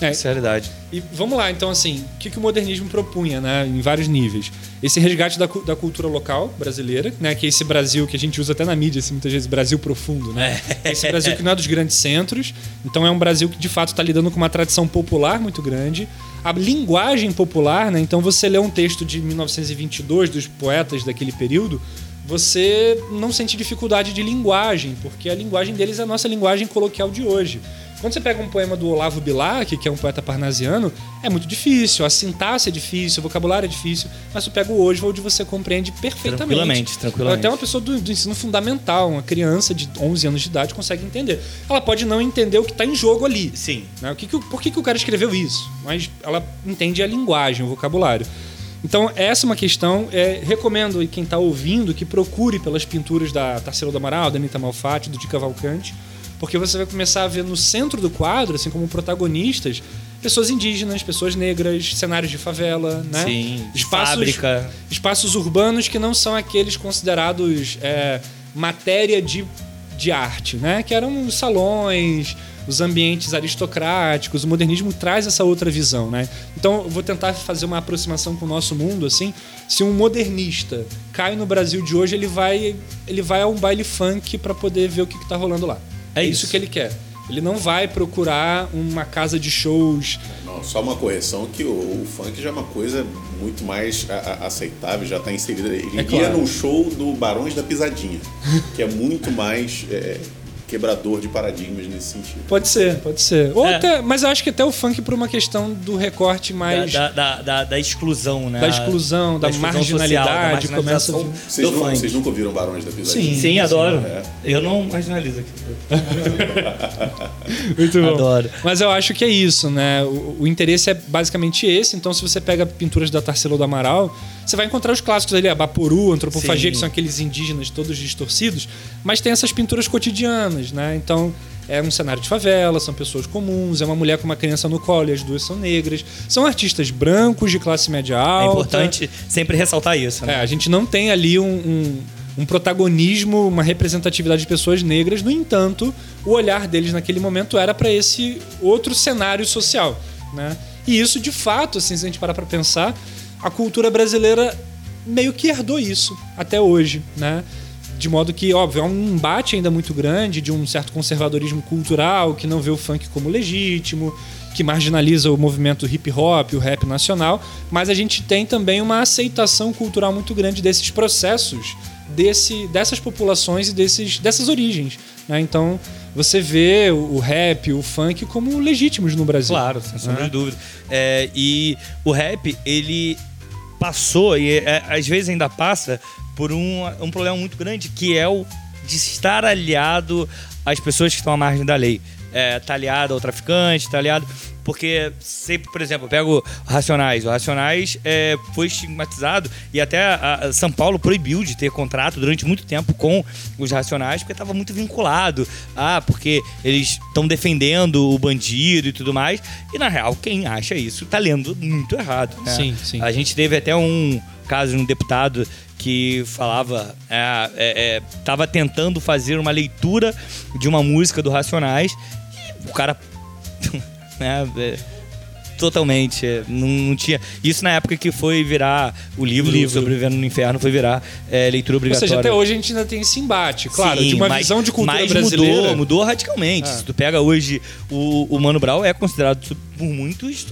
B: É,
A: é realidade.
B: E vamos lá, então, assim, o que, que o modernismo propunha, né, em vários níveis? Esse resgate da, da cultura local brasileira, né, que é esse Brasil que a gente usa até na mídia, assim, muitas vezes, Brasil profundo, né? Esse Brasil que não é dos grandes centros, então é um Brasil que de fato está lidando com uma tradição popular muito grande. A linguagem popular, né, então você lê um texto de 1922 dos poetas daquele período, você não sente dificuldade de linguagem, porque a linguagem deles é a nossa linguagem coloquial de hoje. Quando você pega um poema do Olavo Bilac, que é um poeta parnasiano, é muito difícil, a sintaxe é difícil, o vocabulário é difícil, mas você pega o Oswald você compreende perfeitamente.
A: Tranquilamente, tranquilamente.
B: Até uma pessoa do, do ensino fundamental, uma criança de 11 anos de idade consegue entender. Ela pode não entender o que está em jogo ali.
A: Sim.
B: Né? O que que por que, que o cara escreveu isso? Mas ela entende a linguagem, o vocabulário. Então, essa é uma questão. É, recomendo quem está ouvindo que procure pelas pinturas da Tarsila do Amaral, da Anitta Malfatti, do Di Cavalcante, porque você vai começar a ver no centro do quadro, assim como protagonistas, pessoas indígenas, pessoas negras, cenários de favela, né?
A: Sim.
B: Espaços,
A: Fábrica.
B: espaços urbanos que não são aqueles considerados é, matéria de, de arte, né? Que eram os salões, os ambientes aristocráticos. O modernismo traz essa outra visão, né? Então, eu vou tentar fazer uma aproximação com o nosso mundo, assim. Se um modernista cai no Brasil de hoje, ele vai, ele vai a um baile funk para poder ver o que, está rolando lá.
A: É
B: isso
A: isso.
B: que ele quer. Ele não vai procurar uma casa de shows.
C: Não, só uma correção que o, o funk já é uma coisa muito mais a- a- aceitável, já está inserida. Ele
B: É
C: ia
B: claro.
C: num show do Barões da Pisadinha, que é muito mais é, quebrador de paradigmas nesse sentido.
B: Pode ser, pode ser. Ou
A: É.
B: até, mas eu acho que até o funk por uma questão do recorte mais
A: da, da, da- da exclusão, né?
B: da exclusão, da,
A: exclusão
B: marginalidade,
A: social, da
B: começa
C: Vocês,
A: do
C: não, vocês nunca ouviram Barões da Pisadinha?
A: Sim, adoro.
C: É.
A: Eu não marginalizo aqui.
B: Muito bom.
A: Adoro.
B: Mas eu acho que é isso, né? O, o interesse é basicamente esse. Então, se você pega pinturas da Tarsila do Amaral, você vai encontrar os clássicos ali, a Baporu, Antropofagia,
A: Sim.
B: que são aqueles indígenas todos distorcidos, mas tem essas pinturas cotidianas, né? Então, é um cenário de favela, são pessoas comuns, é uma mulher com uma criança no colo e as duas são negras. São artistas brancos de classe média
A: É
B: alta.
A: importante sempre ressaltar isso,
B: É,
A: né?
B: a gente não tem ali um, um- um protagonismo, uma representatividade de pessoas negras, no entanto, o olhar deles naquele momento era para esse outro cenário social. Né? E isso, de fato, assim, se a gente parar para pensar, a cultura brasileira meio que herdou isso até hoje. Né? De modo que, óbvio, há um embate ainda muito grande de um certo conservadorismo cultural que não vê o funk como legítimo, que marginaliza o movimento hip hop, o rap nacional, mas a gente tem também uma aceitação cultural muito grande desses processos desse, dessas populações e desses, dessas origens. Né? Então você vê o, rap, o funk como legítimos no Brasil.
A: Claro, sem sombra de dúvida. É, e o rap, ele passou, e é, às vezes ainda passa, por um, um problema muito grande, que é o de estar aliado às pessoas que estão à margem da lei. É, aliado ao traficante, aliado. Porque sempre, por exemplo, eu pego Racionais. O Racionais é, foi estigmatizado e até a, a São Paulo proibiu de ter contrato durante muito tempo com os Racionais porque estava muito vinculado. Ah, porque eles estão defendendo o bandido e tudo mais. E na real, quem acha isso tá lendo muito errado. Né?
B: Sim, sim.
A: A gente teve até um caso de um deputado que falava, é, é, tava tentando fazer uma leitura de uma música do Racionais o cara né? É, totalmente. é, Não, não tinha. Isso na época que foi virar o livro,
B: Livro.
A: Sobrevivendo no Inferno, foi virar é, leitura
B: Ou
A: obrigatória.
B: seja, até hoje a gente ainda tem esse embate, claro,
A: Sim,
B: de uma
A: mas-
B: visão de cultura
A: mas
B: brasileira.
A: Mudou, mudou radicalmente.
B: Ah.
A: Se tu pega hoje o, o Mano Brown é considerado por muitos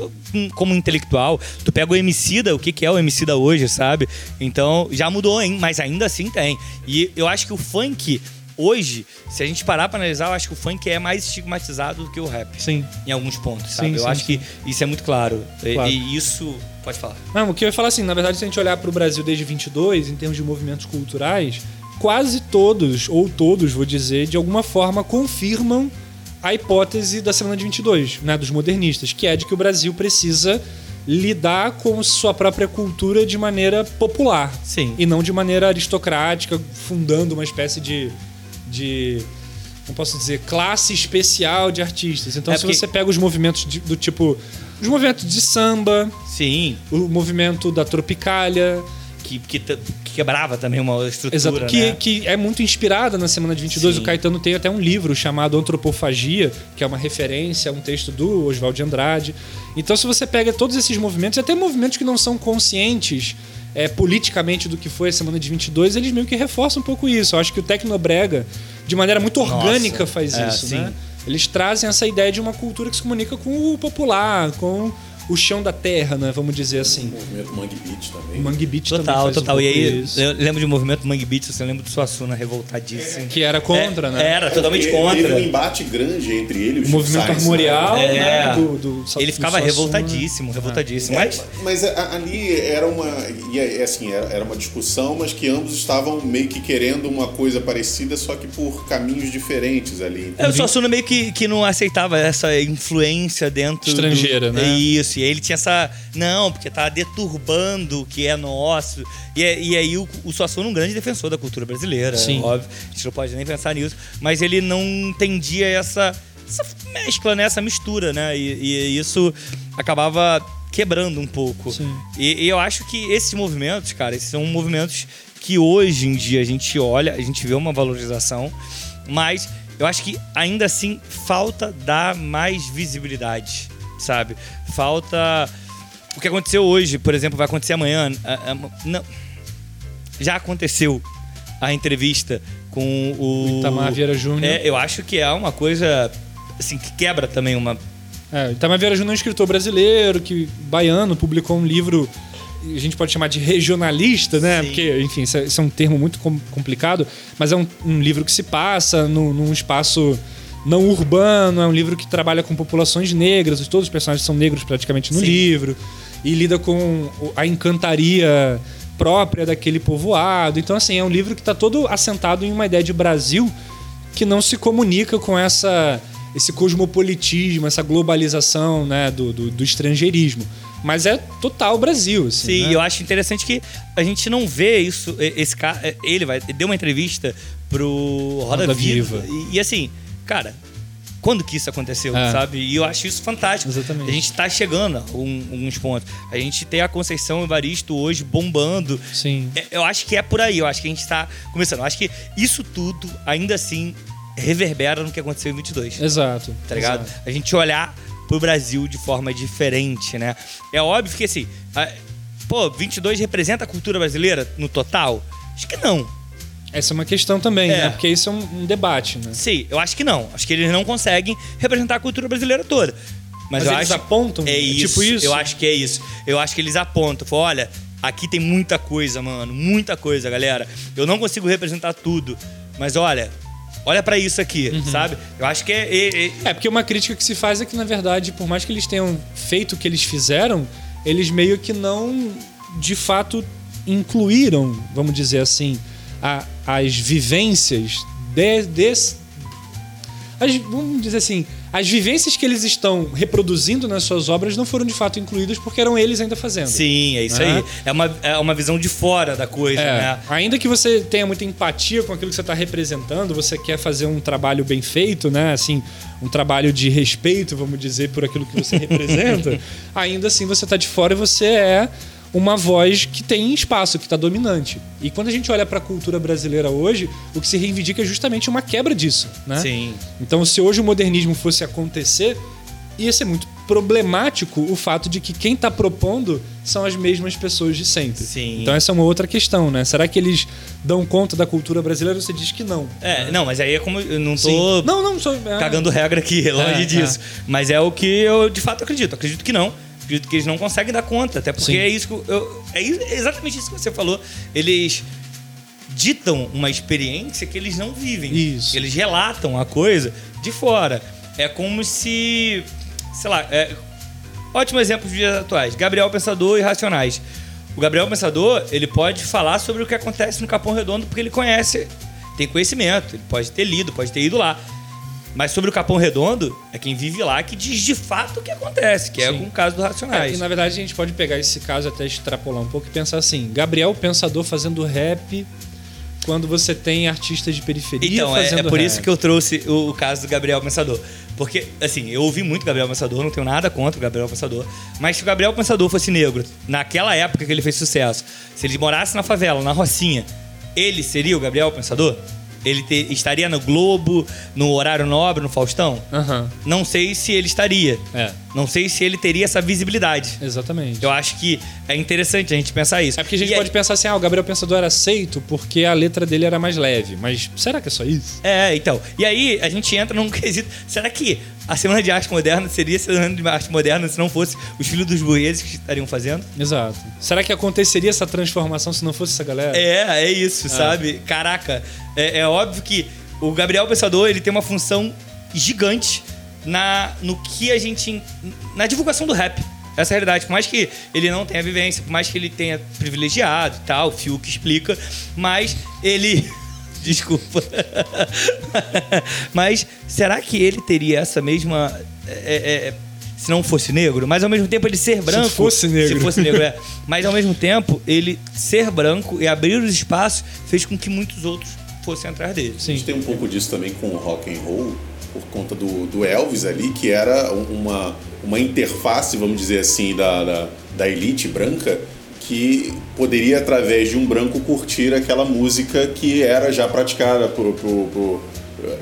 A: como intelectual. Tu pega o Emicida, o que, que é o Emicida hoje, sabe? Então já mudou, hein? Mas ainda assim tem. E eu acho que o funk hoje, se a gente parar pra analisar, eu acho que o funk é mais estigmatizado do que o rap.
B: Sim.
A: Em alguns pontos, sabe?
B: Sim,
A: eu
B: sim,
A: acho
B: sim.
A: que isso é muito claro. E-
B: Claro.
A: E, isso. Pode falar.
B: Não, o que eu ia falar assim, na verdade, se a gente olhar para o Brasil desde 22, em termos de movimentos culturais, quase todos, ou todos, vou dizer, de alguma forma confirmam a hipótese da semana de 22, né, dos modernistas, que é de que o Brasil precisa lidar com sua própria cultura de maneira popular.
A: Sim.
B: E não de maneira aristocrática, fundando uma espécie de. De não posso dizer, classe especial de artistas. Então,
A: É
B: se
A: porque-
B: você pega os movimentos de- do tipo. Os movimentos de samba,
A: Sim.
B: o movimento da Tropicália,
A: Que, que, que quebrava também uma estrutura.
B: exato, que,
A: né?
B: que é muito inspirada na Semana de 22.
A: Sim.
B: O Caetano tem até um livro chamado Antropofagia, que é uma referência a um texto do Oswald de Andrade. Então, se você pega todos esses movimentos, e até movimentos que não são conscientes é, politicamente do que foi a Semana de 22, eles meio que reforçam um pouco isso. Eu acho que o Tecnobrega, de maneira muito
A: Nossa,
B: orgânica, faz
A: é,
B: isso,
A: sim.
B: né? Eles trazem essa ideia de uma cultura que se comunica com o popular, com o chão da terra, né? Vamos dizer
C: O
B: assim.
C: movimento Mangue Beat também.
B: O Mangue Beat também
A: Total,
B: faz um
A: total. e aí,
B: isso.
A: eu lembro de movimento Mangue Beats, você lembra do Suassuna revoltadíssimo.
B: Que era contra,
A: É,
B: né?
A: Era, totalmente contra.
C: Teve um embate grande entre ele e o
B: O movimento
C: Sainz,
B: armorial,
A: É.
B: né? Do, do,
A: Ele
B: do
A: ficava
B: Suassuna.
A: revoltadíssimo, revoltadíssimo.
C: É,
A: Mas
C: mas a- ali era uma e é, assim era, uma discussão, mas que ambos estavam meio que querendo uma coisa parecida, só que por caminhos diferentes ali.
A: é, o Suassuna meio que, que não aceitava essa influência dentro. do-
B: Estrangeira, né?
A: Isso, e aí ele tinha essa. Não, porque tá deturbando o que é nosso. E, e aí o, o Suassuna é um grande defensor da cultura brasileira,
B: Sim.
A: óbvio. A gente não pode nem pensar nisso. Mas ele não entendia essa, essa mescla, né? Essa mistura, né? E, e isso acabava quebrando um pouco.
B: Sim.
A: E, e eu acho que esses movimentos, cara, esses são movimentos que hoje em dia a gente olha, a gente vê uma valorização, mas eu acho que ainda assim falta dar mais visibilidade, sabe? Falta. O que aconteceu hoje, por exemplo, vai acontecer amanhã. a- a- não, já aconteceu a entrevista com o.
B: Itamar Vieira Júnior.
A: É, eu acho que é uma coisa assim que quebra também uma
B: É, Itamar Vieira Júnior é um escritor brasileiro, que baiano, publicou um livro, a gente pode chamar de regionalista, né?
A: Sim.
B: Porque, enfim, isso é, isso é um termo muito com- complicado, mas é um, um livro que se passa no- num espaço não urbano, é um livro que trabalha com populações negras, todos os personagens são negros praticamente no
A: Sim.
B: livro, e lida com a encantaria própria daquele povoado. Então, assim, é um livro que está todo assentado em uma ideia de Brasil que não se comunica com essa esse cosmopolitismo, essa globalização né, do, do, do estrangeirismo. Mas é total Brasil. Assim,
A: Sim,
B: né?
A: eu acho interessante que a gente não vê isso. Esse cara, ele vai deu uma entrevista pro Roda,
B: Roda
A: Viva.
B: Viva.
A: E, e assim, cara, quando que isso aconteceu,
B: É.
A: sabe? E eu acho isso fantástico.
B: Exatamente.
A: A gente tá chegando a um- alguns pontos. A gente tem a Conceição Evaristo hoje bombando.
B: Sim.
A: É, Eu acho que é por aí, eu acho que a gente tá começando. Eu acho que isso tudo, ainda assim, reverbera no que aconteceu em 22
B: Exato.
A: tá ligado?
B: Exato.
A: A gente olhar pro Brasil de forma diferente, né? É óbvio que assim, a- pô, 22 representa a cultura brasileira no total? Acho que não.
B: Essa é uma questão também,
A: É.
B: né? Porque isso é um, um debate, né?
A: Sim, eu acho que não. Acho que eles não conseguem representar a cultura brasileira toda. Mas,
B: Mas eles
A: acho
B: apontam?
A: é
B: É
A: isso,
B: tipo isso?
A: Eu acho que é isso. Eu acho que eles apontam, falam, olha, Aqui tem muita coisa, mano. Muita coisa, galera. Eu não consigo representar tudo. Mas olha, olha pra isso aqui, sabe? Eu acho que é. é- é-
B: É, porque uma crítica que se faz é que, na verdade, por mais que eles tenham feito o que eles fizeram, eles meio que não, de fato, incluíram, vamos dizer assim, a- as vivências de, des- as- vamos dizer assim, as vivências que eles estão reproduzindo nas suas obras não foram de fato incluídas porque eram eles ainda fazendo.
A: Sim, é isso
B: Né?
A: aí. É uma, é uma visão de fora da coisa,
B: É,
A: né?
B: Ainda que você tenha muita empatia com aquilo que você está representando, você quer fazer um trabalho bem feito, né? Assim, um trabalho de respeito, vamos dizer, por aquilo que você representa, ainda assim você está de fora e você é uma voz que tem espaço, que está dominante. E quando a gente olha para a cultura brasileira hoje, o que se reivindica é justamente uma quebra disso, né?
A: Sim.
B: Então, se hoje o modernismo fosse acontecer, ia ser muito problemático o fato de que quem está propondo são as mesmas pessoas de sempre.
A: Sim.
B: Então, essa é uma outra questão, né? Será que eles dão conta da cultura brasileira? Você diz que não.
A: É, não, mas aí é como. Eu não tô
B: Sim. Não, não, sou. é,
A: cagando regra aqui, longe
B: É,
A: disso. Mas é o que eu de fato acredito. Acredito que não. Acredito que eles não conseguem dar conta. Até porque
B: Sim.
A: é isso que eu. É é exatamente isso que você falou. Eles ditam uma experiência que eles não vivem.
B: Isso.
A: Eles relatam a coisa de fora. É como se. Sei lá. É, ótimo exemplo dos dias atuais. Gabriel Pensador e Racionais. O Gabriel Pensador, ele pode falar sobre o que acontece no Capão Redondo porque ele conhece, tem conhecimento, ele pode ter lido, pode ter ido lá. Mas sobre o Capão Redondo, é quem vive lá que diz de fato o que acontece, que é
B: Sim.
A: com o caso do
B: É,
A: Racionais.
B: e na verdade a gente pode pegar esse caso até extrapolar um pouco e pensar assim: Gabriel Pensador fazendo rap quando você tem artistas de periferia
A: Então, é,
B: fazendo
A: é por
B: rap.
A: isso que eu trouxe o, o caso do Gabriel Pensador. Porque, assim, eu ouvi muito Gabriel Pensador, não tenho nada contra o Gabriel Pensador. Mas se o Gabriel Pensador fosse negro, naquela época que ele fez sucesso, se ele morasse na favela, na Rocinha, ele seria o Gabriel Pensador? Ele te- estaria no Globo, no Horário Nobre, no Faustão?
B: Aham,
A: Não sei se ele estaria.
B: é,
A: Não sei se ele teria essa visibilidade.
B: exatamente.
A: Eu acho que é interessante a gente pensar isso.
B: É porque a gente
A: E
B: pode pensar assim, ah, o Gabriel Pensador era aceito porque a letra dele era mais leve. Mas será que é só isso?
A: É, então. E aí a gente entra num quesito. Será que a Semana de Arte Moderna seria Semana de Arte Moderna se não fosse os filhos dos burgueses que estariam fazendo?
B: Exato. Será que aconteceria essa transformação se não fosse essa galera?
A: É, é isso, sabe? Caraca, é, é óbvio que o Gabriel Pensador ele tem uma função gigante na, no que a gente. na divulgação do rap. Essa é a realidade. Por mais que ele não tenha vivência, por mais que ele tenha privilegiado e tal, o Fio que explica, mas ele. Desculpa. mas será que ele teria essa mesma. é, é, se não fosse negro, mas ao mesmo tempo ele ser branco.
B: fosse negro.
A: Se fosse negro, é. Mas ao mesmo tempo, ele ser branco e abrir os espaços fez com que muitos outros fossem atrás dele.
C: A
B: Sim.
C: gente tem um pouco disso também com o rock and roll, por conta do, do Elvis ali, que era um- uma, uma interface, vamos dizer assim, da, da, da elite branca, que poderia, através de um branco, curtir aquela música que era já praticada por, por, por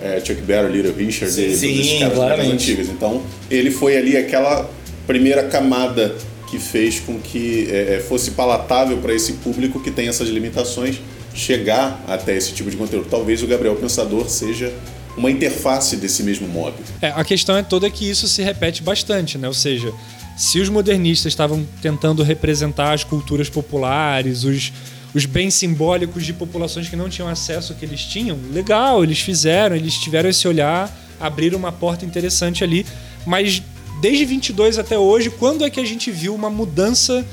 C: é, Chuck Berry, Little Richard,
A: Sim,
C: e todos esses
A: sim,
C: caras
A: claramente.
C: mais antigos. Então, ele foi ali aquela primeira camada que fez com que é, é, fosse palatável para esse público que tem essas limitações chegar até esse tipo de conteúdo. Talvez o Gabriel Pensador seja uma interface desse mesmo modo.
B: É, a questão é toda que isso se repete bastante, né? Ou seja, se os modernistas estavam tentando representar as culturas populares, os, os bens simbólicos de populações que não tinham acesso que eles tinham, legal, eles fizeram, eles tiveram esse olhar, abriram uma porta interessante ali, mas desde 22 até hoje, quando é que a gente viu uma mudança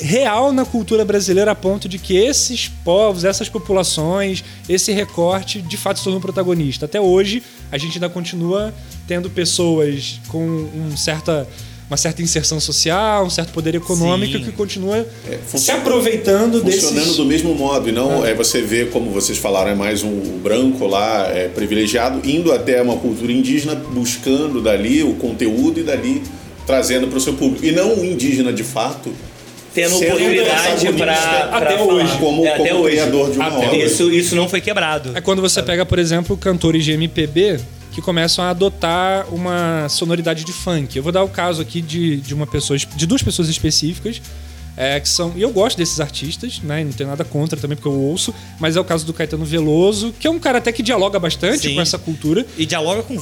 B: real na cultura brasileira a ponto de que esses povos, essas populações, esse recorte de fato se tornou protagonista. Até hoje, a gente ainda continua tendo pessoas com um certa, uma certa inserção social, um certo poder econômico
A: Sim.
B: que continua
C: É,
B: se aproveitando
C: Funcionando
B: desses...
C: do mesmo modo, e não é. você vê, como vocês falaram, é mais um branco lá, é, privilegiado, indo até uma cultura indígena, buscando dali o conteúdo e dali trazendo para o seu público. E não o indígena de fato.
A: Tendo
C: sendo
A: oportunidade pra,
B: até
A: pra
B: hoje.
A: falar.
C: Como,
A: É,
C: como
A: até hoje.
C: criador de uma
B: Até
C: obra.
A: Isso, isso não foi quebrado.
B: É quando você pega, por exemplo, cantores de MPB que começam a adotar uma sonoridade de funk. Eu vou dar o caso aqui de, de uma pessoa, de duas pessoas específicas, é, que são. E eu gosto desses artistas, né? e Não tenho nada contra também, porque eu ouço, mas é o caso do Caetano Veloso, que é um cara até que dialoga bastante
A: Sim.
B: com essa cultura.
A: E dialoga com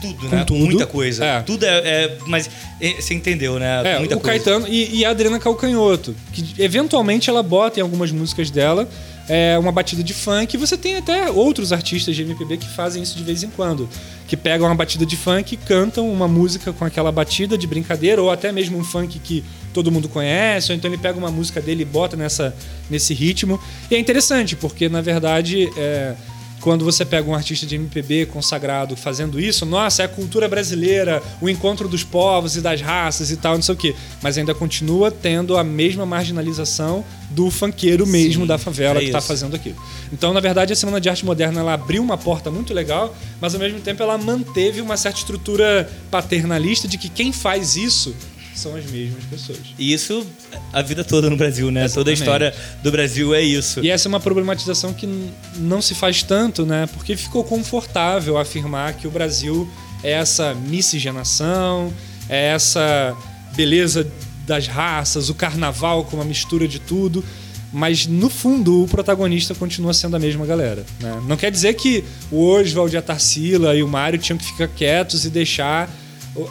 A: tudo,
B: Com
A: né?
B: tudo.
A: Muita coisa.
B: É.
A: Tudo é, é- Mas é, você entendeu, né?
B: É,
A: Muita
B: o
A: coisa.
B: Caetano e, e a Adriana Calcanhoto, que eventualmente ela bota em algumas músicas dela é, uma batida de funk. E você tem até outros artistas de MPB que fazem isso de vez em quando. Que pegam uma batida de funk e cantam uma música com aquela batida de brincadeira, ou até mesmo um funk que todo mundo conhece, ou então ele pega uma música dele e bota nessa, nesse ritmo. E é interessante, porque na verdade. é, quando você pega um artista de MPB consagrado fazendo isso, nossa, é a cultura brasileira, o encontro dos povos e das raças e tal, não sei o quê. Mas ainda continua tendo a mesma marginalização do funkeiro mesmo
A: Sim,
B: da favela
A: é
B: que está fazendo aquilo. Então, na verdade, a Semana de Arte Moderna ela abriu uma porta muito legal, mas ao mesmo tempo ela manteve uma certa estrutura paternalista de que quem faz isso são as mesmas pessoas.
A: E isso a vida toda no Brasil, né? Toda a
B: Exatamente.
A: história do Brasil é isso.
B: E essa é uma problematização que não se faz tanto, né? Porque ficou confortável afirmar que o Brasil é essa miscigenação, é essa beleza das raças, o carnaval com uma mistura de tudo. Mas no fundo o protagonista continua sendo a mesma galera. Né? Não quer dizer que o Oswald, a Tarsila e o Mário tinham que ficar quietos e deixar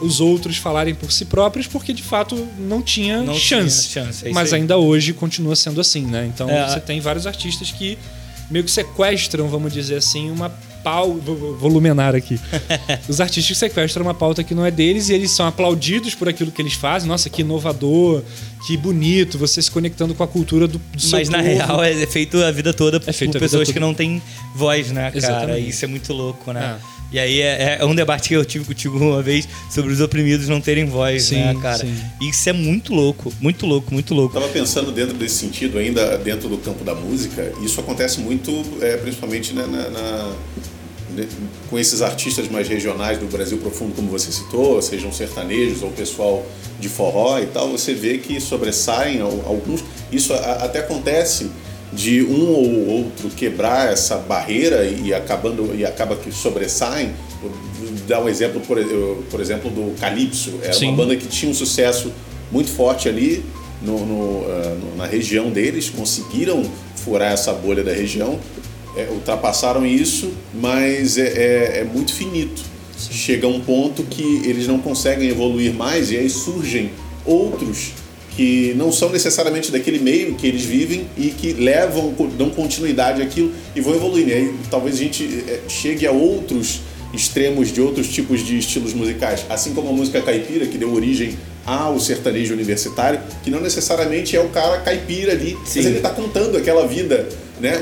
B: os outros falarem por si próprios, porque de fato não tinha
A: Não tinha
B: chance.
A: chance, é
B: Mas
A: aí.
B: ainda hoje continua sendo assim, né? Então
A: É,
B: você tem vários artistas que meio que sequestram, vamos dizer assim, uma pau. Vou volumenar aqui. Os artistas que sequestram uma pauta que não é deles e eles são aplaudidos por aquilo que eles fazem. Nossa, que inovador, que bonito, você se conectando com a cultura do, do seu
A: Mas na
B: povo.
A: real é feito a vida toda
B: É
A: por
B: vida
A: pessoas que não têm voz, né, cara?
B: Exatamente.
A: Isso é muito louco, né?
B: É.
A: E aí é, é um debate que eu tive contigo uma vez sobre os oprimidos não terem voz,
B: Sim,
A: né, cara?
B: sim.
A: Isso é muito louco, muito louco, muito louco.
C: Estava pensando dentro desse sentido, ainda dentro do campo da música, isso acontece muito, é, principalmente na, na- na- ne- com esses artistas mais regionais do Brasil profundo, como você citou, sejam sertanejos ou pessoal de forró e tal, você vê que sobressaem al- alguns. Isso a- até acontece de um ou outro quebrar essa barreira e acabando e acaba que sobressaem. Dar um exemplo, por, por exemplo, do Calypso. Era
B: Sim.
C: uma banda que tinha um sucesso muito forte ali no, no, ah, no- na região deles, conseguiram furar essa bolha da região, é, ultrapassaram isso, mas é, é- é muito finito. Chega um ponto que eles não conseguem evoluir mais e aí surgem outros que não são necessariamente daquele meio que eles vivem e que levam, dão continuidade àquilo e vão evoluindo. E aí talvez a gente é, chegue a outros extremos de outros tipos de estilos musicais, assim como a música caipira, que deu origem ao sertanejo universitário, que não necessariamente é o cara caipira ali,
A: Sim.
C: mas ele está contando aquela vida né,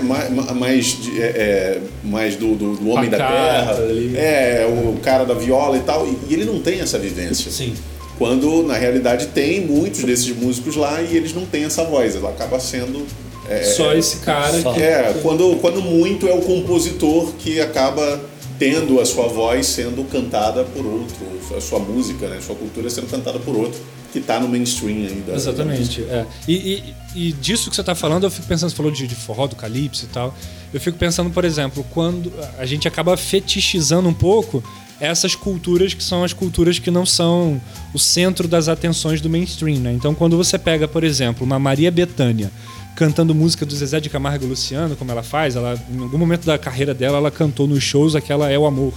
C: mais, é, mais do, do, do homem da terra,
B: ali.
C: é, o cara da viola e tal, e, e ele não tem essa vivência.
B: Sim.
C: Quando, na realidade, tem muitos desses músicos lá e eles não têm essa voz, ela acaba sendo... é,
B: Só esse cara
A: Só.
B: que.
C: é, quando, quando muito é o compositor que acaba tendo a sua voz sendo cantada por outro, a sua música, né, a sua cultura sendo cantada por outro, que está no mainstream ainda.
B: Exatamente. É. E, e- e disso que você está falando, eu fico pensando, você falou de, de forró, do calypso e tal. Eu fico pensando, por exemplo, quando a gente acaba fetichizando um pouco essas culturas que são as culturas que não são o centro das atenções do mainstream, né? Então, quando você pega, por exemplo, uma Maria Bethânia cantando música do Zezé de Camargo e Luciano, como ela faz, ela em algum momento da carreira dela, ela cantou nos shows aquela É o Amor.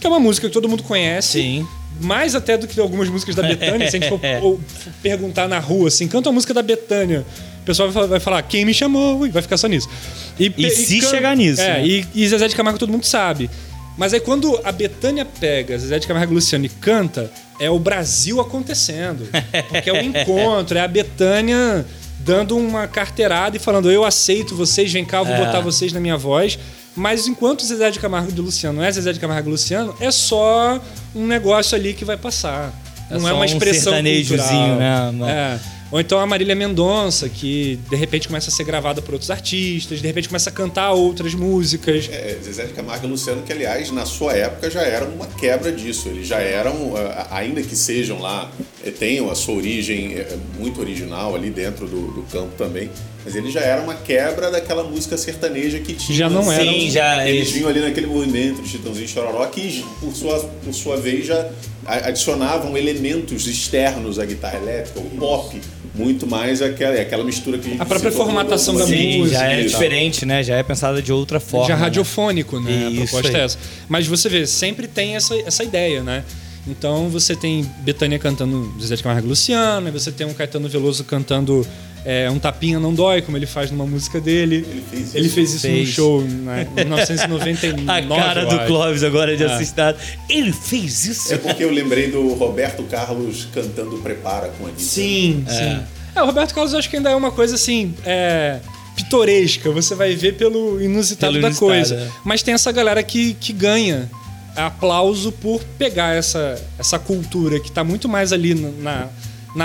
B: Que é uma música que todo mundo conhece.
A: Sim.
B: Mais até do que algumas músicas da Betânia, se a gente for perguntar na rua assim, canta a música da Betânia. O pessoal vai falar, quem me chamou? E vai ficar só nisso.
A: E se chegar nisso,
B: É,
A: né?
B: e, e Zezé de Camargo todo mundo sabe. Mas aí quando a Betânia pega Zezé de Camargo e Luciano e canta, é o Brasil acontecendo. Porque é o encontro, é a Betânia dando uma carteirada e falando: eu aceito vocês, vem cá, eu vou
A: É.
B: botar vocês na minha voz. Mas enquanto Zezé de Camargo e Luciano não é Zezé de Camargo e Luciano, é só um negócio ali que vai passar.
A: É
B: não é uma
A: um
B: expressão
A: sertanejozinho,
B: cultural.
A: né? Uma-
B: É. Ou então a Marília Mendonça, que de repente começa a ser gravada por outros artistas, de repente começa a cantar outras músicas.
C: É, Zezé de Camargo e Luciano, que aliás, na sua época já eram uma quebra disso. Eles já eram, ah, ainda que sejam lá, eh, tenham a sua origem eh, muito original ali dentro do, do campo também, mas eles já eram uma quebra daquela música sertaneja que tinha.
B: Já não eram.
A: Sim, já.
C: Eles vinham ali naquele movimento de Chitãozinho e Chororó que, por sua, por sua vez, já adicionavam elementos externos à guitarra elétrica, o pop, muito mais aquela, aquela mistura que a gente
B: A própria formatação da
A: Sim,
B: música
A: já é diferente, né? Já é pensada de outra forma.
B: já
A: né?
B: radiofônico, né?
A: Isso
B: a proposta é essa. Mas você vê, sempre tem essa, essa ideia, né? Então você tem Betânia cantando Zezé de Camargo e Luciano, você tem um Caetano Veloso cantando é, Um Tapinha Não Dói, como ele faz numa música dele.
C: Ele fez isso.
B: Ele fez isso
A: Fez.
B: num show né, em 1999.
A: A cara do. Clóvis agora de
B: É.
A: assustado. Ele fez isso?
C: É porque eu lembrei do Roberto Carlos cantando Prepara com a Anitta.
B: Sim, sim. É, o Roberto Carlos eu acho que ainda é uma coisa assim. É, pitoresca, você vai ver pelo inusitado
A: Pelo
B: da
A: inusitado,
B: coisa.
A: é.
B: Mas tem essa galera que, que ganha aplauso por pegar essa, essa cultura que está muito mais ali na, na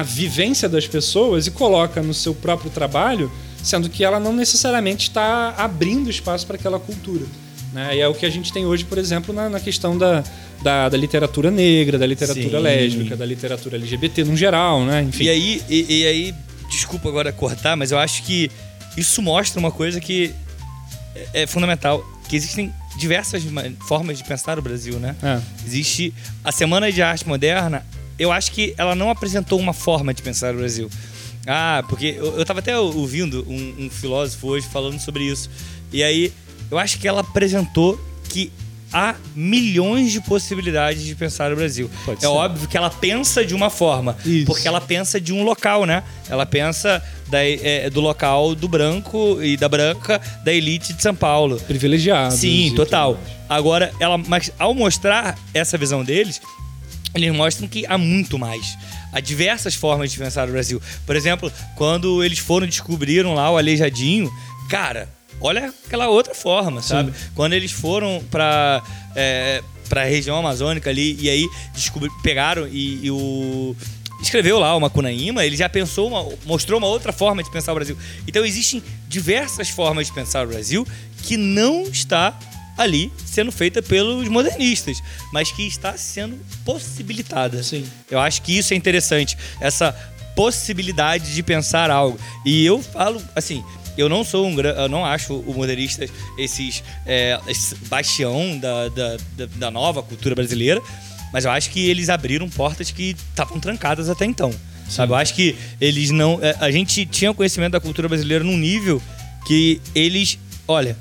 B: vivência das pessoas e coloca no seu próprio trabalho, sendo que ela não necessariamente está abrindo espaço para aquela cultura. Né? E é o que a gente tem hoje, por exemplo, na, na questão da, da, da literatura negra, da literatura
A: Sim.
B: lésbica, da literatura LGBT no geral, né? Enfim.
A: E aí, e, e aí, desculpa agora cortar, mas eu acho que isso mostra uma coisa que é, é fundamental, que existem diversas ma- formas de pensar o Brasil, né?
B: É.
A: Existe a Semana de Arte Moderna, eu acho que ela não apresentou uma forma de pensar o Brasil. Ah, porque eu, eu tava até ouvindo um, um filósofo hoje falando sobre isso. E aí, eu acho que ela apresentou que há milhões de possibilidades de pensar o Brasil.
B: Pode
A: é
B: ser.
A: óbvio que ela pensa de uma forma,
B: Isso.
A: porque ela pensa de um local, né? Ela pensa da, é, do local do branco e da branca da elite de São Paulo.
B: Privilegiados.
A: Sim, total. Agora, ela, mas ao mostrar essa visão deles, eles mostram que há muito mais. Há diversas formas de pensar o Brasil. Por exemplo, quando eles foram e descobriram lá o Aleijadinho, cara, olha aquela outra forma, sabe? Quando eles foram pra. É, para região amazônica ali e aí descobri, pegaram e, e o escreveu lá o Macunaíma, ele já pensou uma, mostrou uma outra forma de pensar o Brasil. Então existem diversas formas de pensar o Brasil que não está ali sendo feita pelos modernistas, mas que está sendo possibilitada.
B: Sim.
A: Eu acho que isso é interessante, essa possibilidade de pensar algo. E eu falo assim, eu não sou um eu não acho o modernista esses é, esse bastião da, da, da, nova cultura brasileira, mas eu acho que eles abriram portas que estavam trancadas até então. Sabe? Eu acho que eles não. é, A gente tinha conhecimento da cultura brasileira num nível que eles. Olha,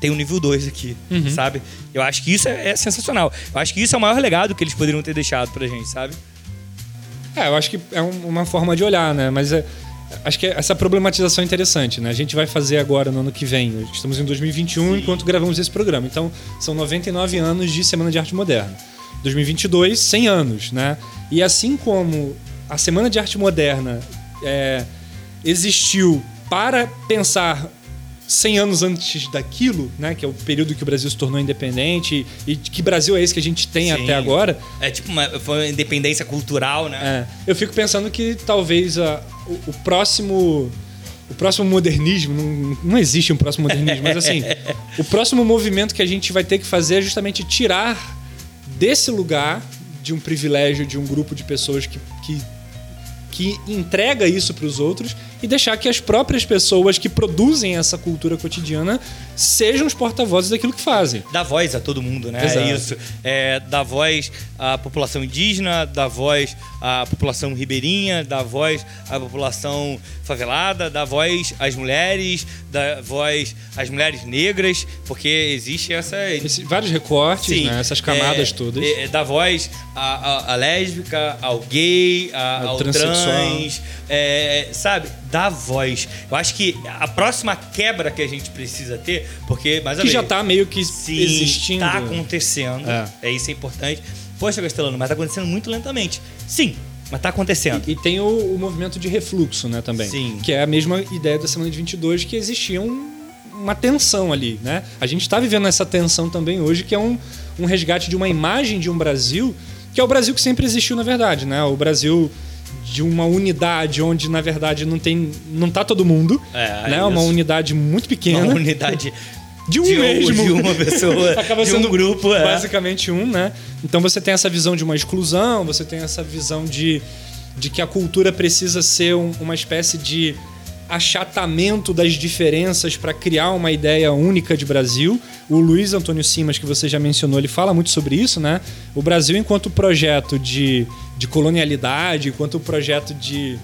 A: tem um nível 2 aqui, sabe? Eu acho que isso é, é sensacional. Eu acho que isso é o maior legado que eles poderiam ter deixado pra gente, sabe?
B: É, eu acho que é um- uma forma de olhar, né? Mas é- acho que essa problematização é interessante, né? A gente vai fazer agora no ano que vem. Estamos em 2021 enquanto gravamos esse programa. Então, são 99 anos de Semana de Arte Moderna. 2022, 100 anos, né? E assim como a Semana de Arte Moderna é, existiu para pensar 100 anos antes daquilo, né? Que é o período que o Brasil se tornou independente e que Brasil é esse que a gente tem
A: Sim.
B: até agora.
A: É tipo uma, foi uma independência cultural, né?
B: É, eu fico pensando que talvez a- o, o próximo. O próximo modernismo, não, não existe um próximo modernismo, mas assim, o próximo movimento que a gente vai ter que fazer é justamente tirar desse lugar de um privilégio de um grupo de pessoas que, que, que entrega isso para os outros e deixar que as próprias pessoas que produzem essa cultura cotidiana sejam os porta-vozes daquilo que fazem.
A: Dá voz a todo mundo, né?
B: Exato.
A: É isso. É, dá voz à população indígena, dá voz à população ribeirinha, dá voz à população favelada, dá voz às mulheres, dá voz às mulheres negras, porque existe essa.
B: Esse- vários recortes, né? essas camadas
A: é,
B: todas.
A: É, dá voz à, à- à lésbica, ao gay, à-
B: Ao
A: ao, trans, é, sabe? Dá voz. Eu acho que a próxima quebra que a gente precisa ter, porque, mais uma
B: que já tá meio que
A: Sim,
B: existindo.
A: tá acontecendo.
B: É.
A: É. isso é importante. Poxa, Castelano, mas tá acontecendo muito lentamente. Sim, mas tá acontecendo.
B: E, e tem o, o movimento de refluxo, né, também.
A: Sim.
B: Que é a mesma ideia da semana de 22, que existia um- uma tensão ali, né? A gente está vivendo essa tensão também hoje, que é um, um resgate de uma imagem de um Brasil, que é o Brasil que sempre existiu, na verdade, né? O Brasil de uma unidade onde, na verdade, não tem. não tá todo mundo.
A: É,
B: né? Uma unidade muito pequena.
A: Uma unidade
B: De um
A: de, um-
B: mesmo.
A: de uma pessoa,
B: Acaba sendo
A: um grupo, é.
B: basicamente um, né? Então você tem essa visão de uma exclusão, você tem essa visão de, de que a cultura precisa ser um- uma espécie de achatamento das diferenças para criar uma ideia única de Brasil. O Luiz Antônio Simas, que você já mencionou, ele fala muito sobre isso, né? O Brasil enquanto projeto de, de colonialidade, enquanto projeto de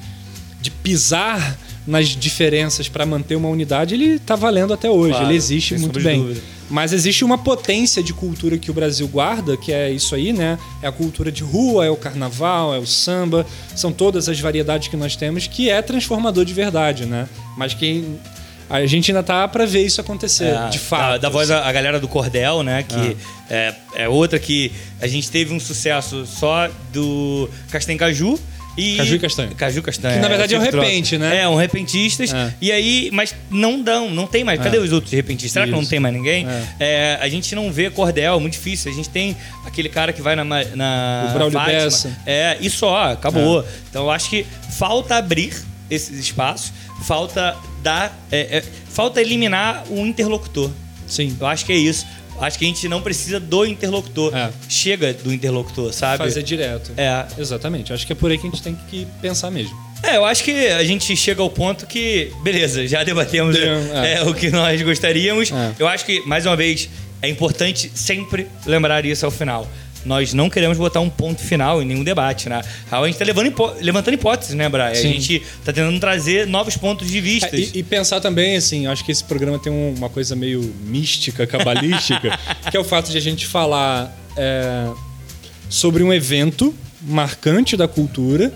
B: de pisar nas diferenças para manter uma unidade, ele está valendo até hoje.
A: Claro,
B: ele existe muito bem.
A: dúvida.
B: Mas existe uma potência de cultura que o Brasil guarda, que é isso aí, né? É a cultura de rua, é o carnaval, é o samba, são todas as variedades que nós temos, que é transformador de verdade, né? Mas que a gente ainda tá para ver isso acontecer,
A: É,
B: de fato.
A: Da, da voz a, a galera do Cordel, né? Que
B: Ah.
A: é, é outra que a gente teve um sucesso só do Castanho Caju. E...
B: Caju e Castanho.
A: Caju Castanho.
B: Que, na verdade, é um
A: sempre troca.
B: repente, né?
A: É, um repentistas.
B: É.
A: E aí, mas não dão, não tem mais. Cadê os outros repentistas? Será que não
B: Isso.
A: tem mais ninguém?
B: É.
A: É, a gente não vê Cordel, é muito difícil. A gente tem aquele cara que vai na, na
B: O Braulio
A: Fátima. É, e só, acabou. Então eu acho que falta abrir esses espaços, falta dar. é, é, falta eliminar o interlocutor.
B: Sim.
A: Eu acho que é isso. Acho que a gente não precisa do interlocutor.
B: É.
A: Chega do interlocutor, sabe?
B: Fazer direto.
A: É.
B: Exatamente. Acho que é por aí que a gente tem que pensar mesmo.
A: É, eu acho que a gente chega ao ponto que, beleza, já debatemos
B: Deu,
A: é,
B: é.
A: o que nós gostaríamos.
B: É.
A: Eu acho que, mais uma vez, é importante sempre lembrar isso ao final. Nós não queremos botar um ponto final em nenhum debate, né? A gente tá levando hipó- levantando hipóteses, né, Brian? A
B: Sim.
A: gente tá tentando trazer novos pontos de vista.
B: É, e, e pensar também, assim, acho que esse programa tem um- uma coisa meio mística, cabalística, que é o fato de a gente falar é, sobre um evento marcante da cultura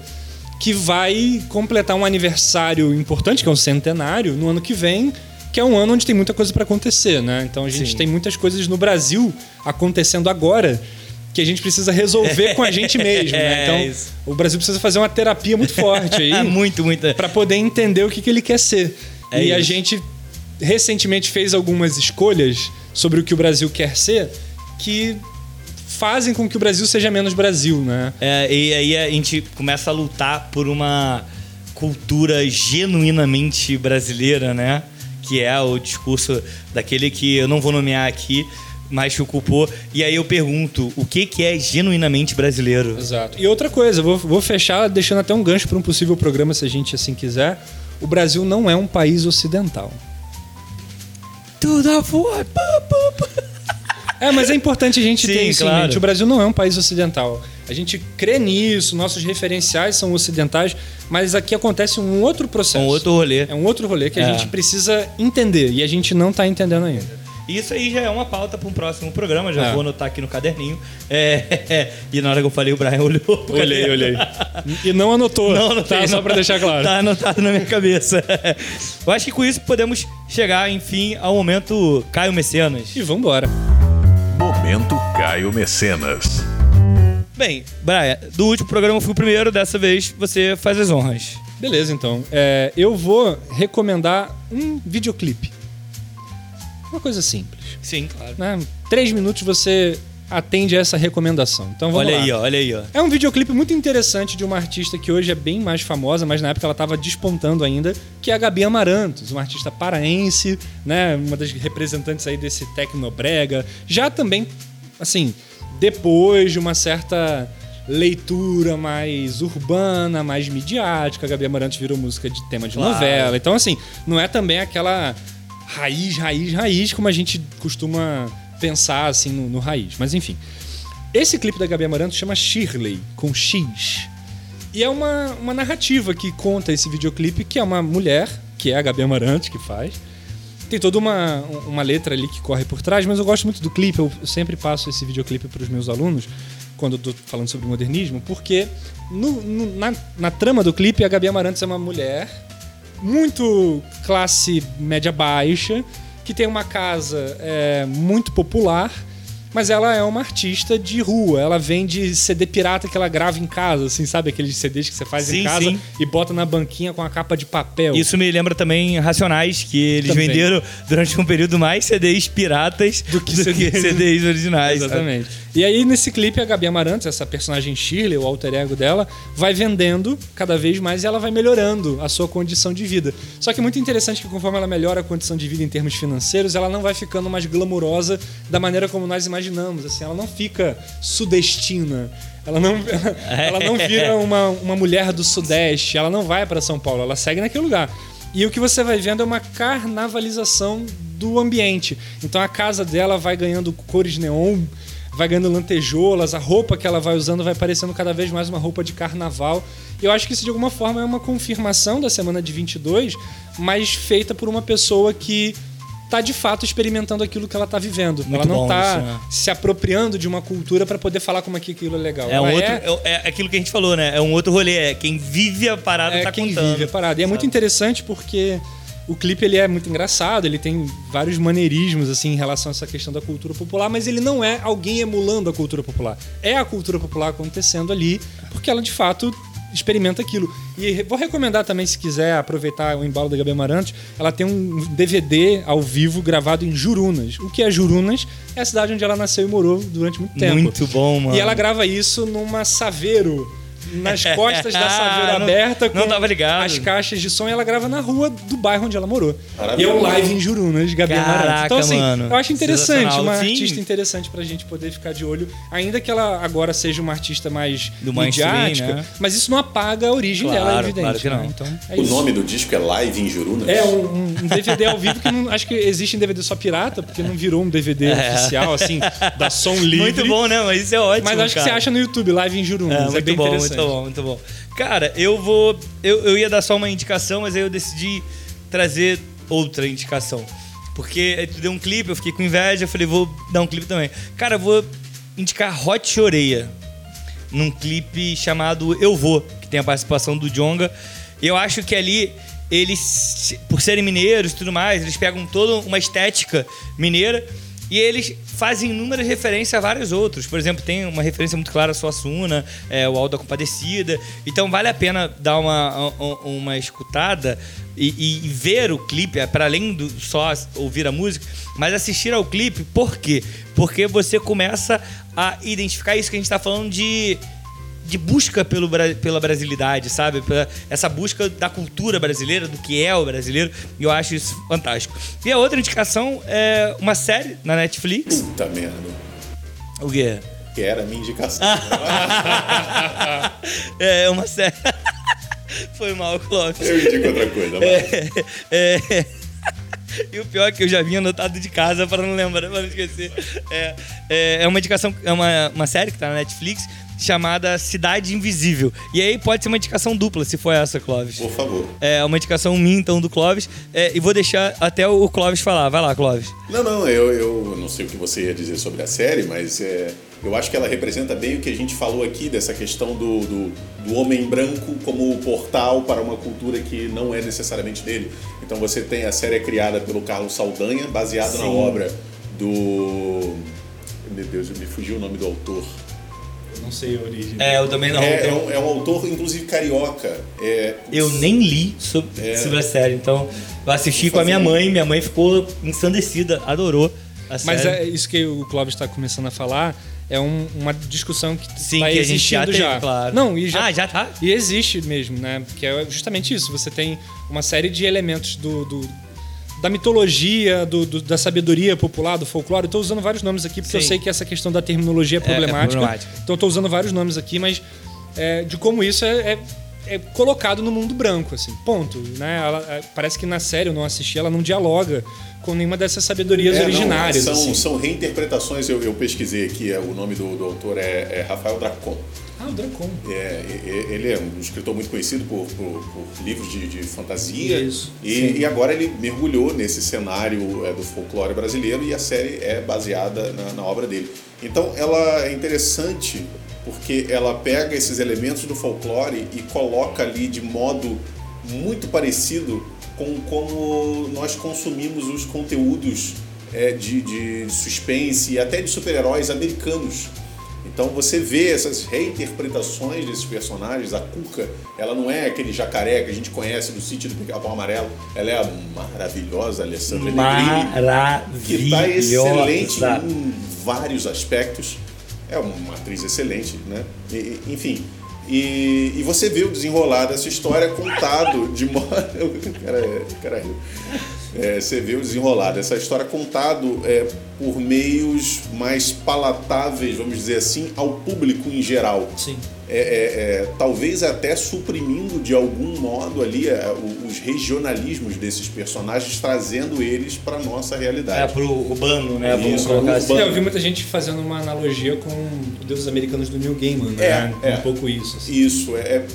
B: que vai completar um aniversário importante, que é um centenário, no ano que vem, que é um ano onde tem muita coisa para acontecer, né? Então a gente
A: Sim.
B: tem muitas coisas no Brasil acontecendo agora que a gente precisa resolver com a gente mesmo, né?
A: É,
B: Então
A: isso.
B: o Brasil precisa fazer uma terapia muito forte aí.
A: muito, muito.
B: Pra poder entender o que, que ele quer ser.
A: É
B: e a
A: isso.
B: gente recentemente fez algumas escolhas sobre o que o Brasil quer ser que fazem com que o Brasil seja menos Brasil, né?
A: É, e aí a gente começa a lutar por uma cultura genuinamente brasileira, né? Que é o discurso daquele que eu não vou nomear aqui, mas que ocupou. E aí eu pergunto, o que, que é genuinamente brasileiro?
B: Exato. E outra coisa, vou, vou fechar deixando até um gancho para um possível programa, se a gente assim quiser. O Brasil não é um país ocidental.
A: Tudo a voar.
B: É, mas é importante a gente
A: Sim,
B: ter isso
A: claro.
B: em mente. O Brasil não é um país ocidental. A gente crê nisso, nossos referenciais são ocidentais, mas aqui acontece um outro processo.
A: Um outro rolê.
B: É um outro rolê que a
A: É.
B: gente precisa entender e a gente não está entendendo ainda.
A: Isso aí já é uma pauta para um próximo programa, já
B: É.
A: vou anotar aqui no caderninho. É, e na hora que eu falei, o Brian olhou. pro caderno.
B: E não anotou,
A: Não, não
B: tá? Só para deixar claro.
A: Tá anotado na minha cabeça. Eu acho que com isso podemos chegar, enfim, ao momento Caio Mecenas.
B: E vambora.
D: Momento Caio Mecenas.
A: Bem, Brian, do último programa eu fui o primeiro, dessa vez você faz as honras.
B: Beleza, então. É, eu vou recomendar um videoclipe. Uma coisa simples.
A: Sim, claro.
B: Né? Três minutos você atende a essa recomendação. Então vamos
A: Olha
B: lá.
A: aí, ó, olha aí, ó.
B: É um videoclipe muito interessante de uma artista que hoje é bem mais famosa, mas na época ela estava despontando ainda, que é a Gabi Amarantos, uma artista paraense, né, uma das representantes aí desse tecnobrega. Já também, assim, depois de uma certa leitura mais urbana, mais midiática, a Gabi Amarantos virou música de tema de
A: Claro.
B: novela. Então, assim, não é também aquela raiz, raiz, raiz, como a gente costuma pensar, assim, no, no raiz. Mas, enfim. Esse clipe da Gabi Amaranto chama Shirley, com X. E é uma, uma narrativa que conta esse videoclipe, que é uma mulher, que é a Gabi Amaranto que faz. Tem toda uma, uma letra ali que corre por trás, mas eu gosto muito do clipe. Eu, eu sempre passo esse videoclipe para os meus alunos, quando eu tô falando sobre modernismo, porque no- no- na, na trama do clipe, a Gabi Amarantos é uma mulher muito classe média baixa, que tem uma casa é, muito popular, mas ela é uma artista de rua. Ela vende CD pirata que ela grava em casa, assim, sabe? Aqueles CDs que você faz
A: Sim,
B: em casa
A: sim.
B: e bota na banquinha com a capa de papel.
A: Isso me lembra também Racionais, que eles
B: Também.
A: venderam durante um período mais CDs piratas do que,
B: CDs.
A: CDs originais. sabe?
B: E aí, nesse clipe, a Gabi Amarantos, essa personagem Shirley, o alter ego dela, vai vendendo cada vez mais e ela vai melhorando a sua condição de vida. Só que é muito interessante que conforme ela melhora a condição de vida em termos financeiros, ela não vai ficando mais glamurosa da maneira como nós imaginamos. Assim, ela não fica sudestina. Ela não, ela não vira uma, uma mulher do Sudeste. Ela não vai para São Paulo. Ela segue naquele lugar. E o que você vai vendo é uma carnavalização do ambiente. Então a casa dela vai ganhando cores neon, vai ganhando lantejoulas, a roupa que ela vai usando vai parecendo cada vez mais uma roupa de carnaval. Eu acho que isso de alguma forma é uma confirmação da semana de 22, mas feita por uma pessoa que tá de fato experimentando aquilo que ela tá vivendo.
A: Muito
B: ela não tá
A: isso, né?
B: se apropriando de uma cultura para poder falar como é que aquilo é legal.
A: É um outro. É... é aquilo que a gente falou, né? É um outro rolê. É quem vive a parada
B: é
A: tá
B: quem
A: contando.
B: vive a parada. E é muito interessante porque o clipe ele é muito engraçado, ele tem vários maneirismos assim em relação a essa questão da cultura popular, mas ele não é alguém emulando a cultura popular. É a cultura popular acontecendo ali, porque ela de fato experimenta aquilo. E vou recomendar também, se quiser aproveitar o embalo da Gabi Amarantos, ela tem um DVD ao vivo gravado em Jurunas. O que é Jurunas? É a cidade onde ela nasceu e morou durante muito tempo.
A: Muito bom, mano.
B: E ela grava isso numa Saveiro. Nas costas da Saveiro
A: Não-
B: aberta
A: não tava ligado.
B: as caixas de som e ela grava na rua do bairro onde ela morou. E é um live em Jurunas, Gabi Amarantos.
A: Caraca,
B: Então, assim,
A: mano.
B: eu acho interessante, uma
A: Sim.
B: artista interessante pra gente poder ficar de olho, ainda que ela agora seja uma artista mais
A: Do
B: midiática,
A: né?
B: mas isso não apaga a origem
A: Claro,
B: dela, é evidente.
A: claro que não.
B: né? Então, é
C: O
B: isso.
C: nome do disco é Live em Jurunas?
B: É um, um- DVD ao vivo que não, acho que existe em DVD só pirata, porque não virou um DVD oficial, assim, da som livre.
A: É. Muito bom, né? Mas isso é ótimo.
B: Mas acho que
A: cara.
B: você acha no YouTube, live em Jurunas.
A: É,
B: É,
A: muito
B: bem
A: bom,
B: interessante.
A: Muito bom, muito bom. Cara, eu vou. Eu, eu ia dar só uma indicação, mas aí eu decidi trazer outra indicação. Porque aí tu deu um clipe, eu fiquei com inveja, eu falei, vou dar um clipe também. Cara, eu vou indicar Hot Oreia. Num clipe chamado Eu Vou, que tem a participação do Jonga. Eu acho que ali eles, por serem mineiros e tudo mais, eles pegam toda uma estética mineira e eles fazem inúmeras referências a vários outros. Por exemplo, tem uma referência muito clara a Suassuna, é, o Alto da Compadecida. Então vale a pena dar uma, uma, escutada e, e ver o clipe, para além do só ouvir a música, mas assistir ao clipe, por quê? Porque você começa a identificar isso que a gente está falando de de busca pelo, pela brasilidade, sabe? Pela- essa busca da cultura brasileira, do que é o brasileiro. E eu acho isso fantástico. E a outra indicação é uma série na Netflix.
C: Puta merda.
A: O quê?
C: Que era a minha indicação.
A: é uma série. Foi mal, Clóvis.
C: Eu indico outra coisa, mas...
A: É, é. E o pior é que eu já vinha anotado de casa para não lembrar, para não esquecer. É, é, é uma indicação, é uma, uma série que tá na Netflix chamada Cidade Invisível. E aí pode ser uma indicação dupla, se for essa, Clóvis.
C: Por favor.
A: É uma indicação minha, então, do Clóvis. É, e vou deixar até o Clóvis falar. Vai lá, Clóvis.
C: Não, não, eu, eu não sei o que você ia dizer sobre a série, mas é, eu acho que ela representa bem o que a gente falou aqui dessa questão do, do, do homem branco como portal para uma cultura que não é necessariamente dele. Então você tem a série é criada pelo Carlos Saldanha, baseada na obra do. Meu Deus, me fugiu o nome do autor.
B: Não sei a origem.
A: É, eu também não.
C: É, é um, é um autor, inclusive carioca. É,
A: Eu nem li sobre,
C: É.
A: sobre a série, então eu assisti com a minha mãe. Minha mãe ficou ensandecida, adorou a série.
B: Mas é isso que o Clóvis está começando a falar é um- uma discussão que
A: Sim,
B: tá
A: que a gente já teve,
B: já.
A: claro.
B: Não, e já,
A: Ah, já tá?
B: E existe mesmo, né? Que é justamente isso. Você tem uma série de elementos do, do- da mitologia, do- do- da sabedoria popular, do folclore. Eu tô usando vários nomes aqui porque eu
A: Sim.
B: sei que essa questão da terminologia é problemática.
A: problemática.
B: Então eu tô usando vários nomes aqui, mas é, de como isso é, é- é colocado no mundo branco, assim. Ponto. Né? Ela- é, parece que na série eu não assisti, ela não dialoga com nenhuma dessas sabedorias
C: É, não,
B: originárias.
C: são,
B: assim.
C: são reinterpretações, eu, eu pesquisei aqui, é, o nome do, do autor é, é Rafael Dracon.
B: Ah, o Drancon.
C: É, e- ele é um escritor muito conhecido por, por- por livros de, de fantasia.
B: Isso,
C: E, e agora ele mergulhou nesse cenário é, do folclore brasileiro e a série é baseada na, na obra dele. Então ela é interessante porque ela pega esses elementos do folclore e coloca ali de modo muito parecido com como nós consumimos os conteúdos é, de, de suspense e até de super-heróis americanos. Então você vê essas reinterpretações desses personagens. A Cuca, ela não é aquele jacaré que a gente conhece do sítio do Pica-Pau Amarelo. Ela é a maravilhosa Alessandra Negrini, que está excelente
A: Maravilhosa.
C: em vários aspectos. É uma atriz excelente, né? E- enfim. E, e você vê o desenrolar dessa história contado de modo. Cara, cara. É, você vê o desenrolar dessa história contado é, por meios mais palatáveis, vamos dizer assim, ao público em geral.
A: Sim.
C: É, é, é, talvez até suprimindo de algum modo ali é, o- os regionalismos desses personagens, trazendo eles para nossa
A: É,
C: realidade.
A: pro urbano, né? Vamos
C: Isso,
A: colocar assim.
B: É, eu vi muita gente fazendo uma analogia com os deuses americanos do Neil Gaiman, né?
C: É, é.
B: Um pouco isso. assim.
C: Isso, é, é-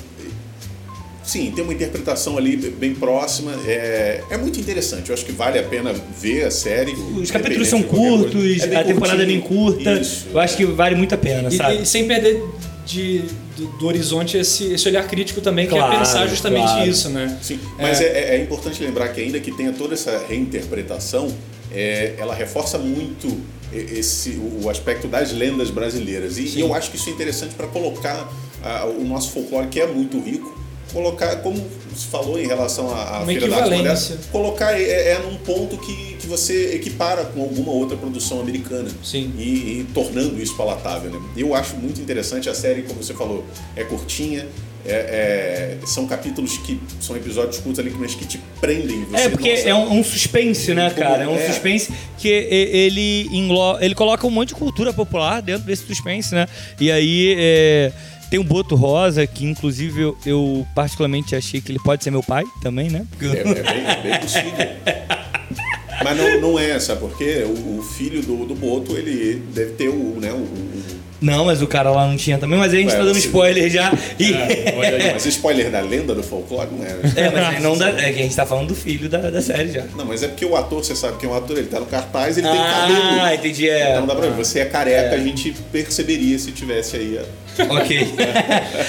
C: Sim, tem uma interpretação ali bem próxima. É, é muito interessante. Eu acho que vale a pena ver a série.
A: Os capítulos são curtos,
C: É
A: a temporada é bem
C: curtinho.
A: curta.
C: Isso.
A: Eu acho que vale muito a pena,
B: E,
A: sabe?
B: e sem perder de, do, do horizonte esse, esse olhar crítico também, que
A: Claro,
B: é pensar justamente
A: claro.
B: isso, né?
C: Sim, mas é. é- é importante lembrar que ainda que tenha toda essa reinterpretação, é, ela reforça muito esse, o aspecto das lendas brasileiras. E, e eu acho que isso é interessante para colocar ah, o nosso folclore, que é muito rico, colocar, como se falou em relação à, Feira da Arte Moderna, colocar é, é num ponto que, que você equipara com alguma outra produção americana.
B: Sim.
C: E, e tornando isso palatável. Né? Eu acho muito interessante a série, como você falou, é curtinha. é- é- são capítulos que são episódios curtos ali, mas que te prendem. Você,
A: É, porque
C: nossa,
A: é um, um suspense, né, cara? É um
C: é.
A: suspense que ele, englo... ele coloca um monte de cultura popular dentro desse suspense, né? E aí é, tem um Boto Rosa, que inclusive eu, eu particularmente achei que ele pode ser meu pai também, né? Porque
C: É, é bem, é bem possível. Mas não, não é, sabe por quê? O, o filho do, do Boto, ele deve ter o, né, o, o-
A: Não, mas o cara lá não tinha também, mas a gente
C: Ué,
A: tá dando spoiler já. E...
C: Aí, mas spoiler da lenda do folclore não é. né?
A: É, mas não dá, é que a gente tá falando do filho da, da série já.
C: Não, mas é porque o ator, você sabe que é um ator, ele tá no cartaz, ele tem
A: Ah,
C: cabelo.
A: entendi, é.
C: Então dá pra ver, você é careca, a gente perceberia se tivesse aí. a-
A: Ok.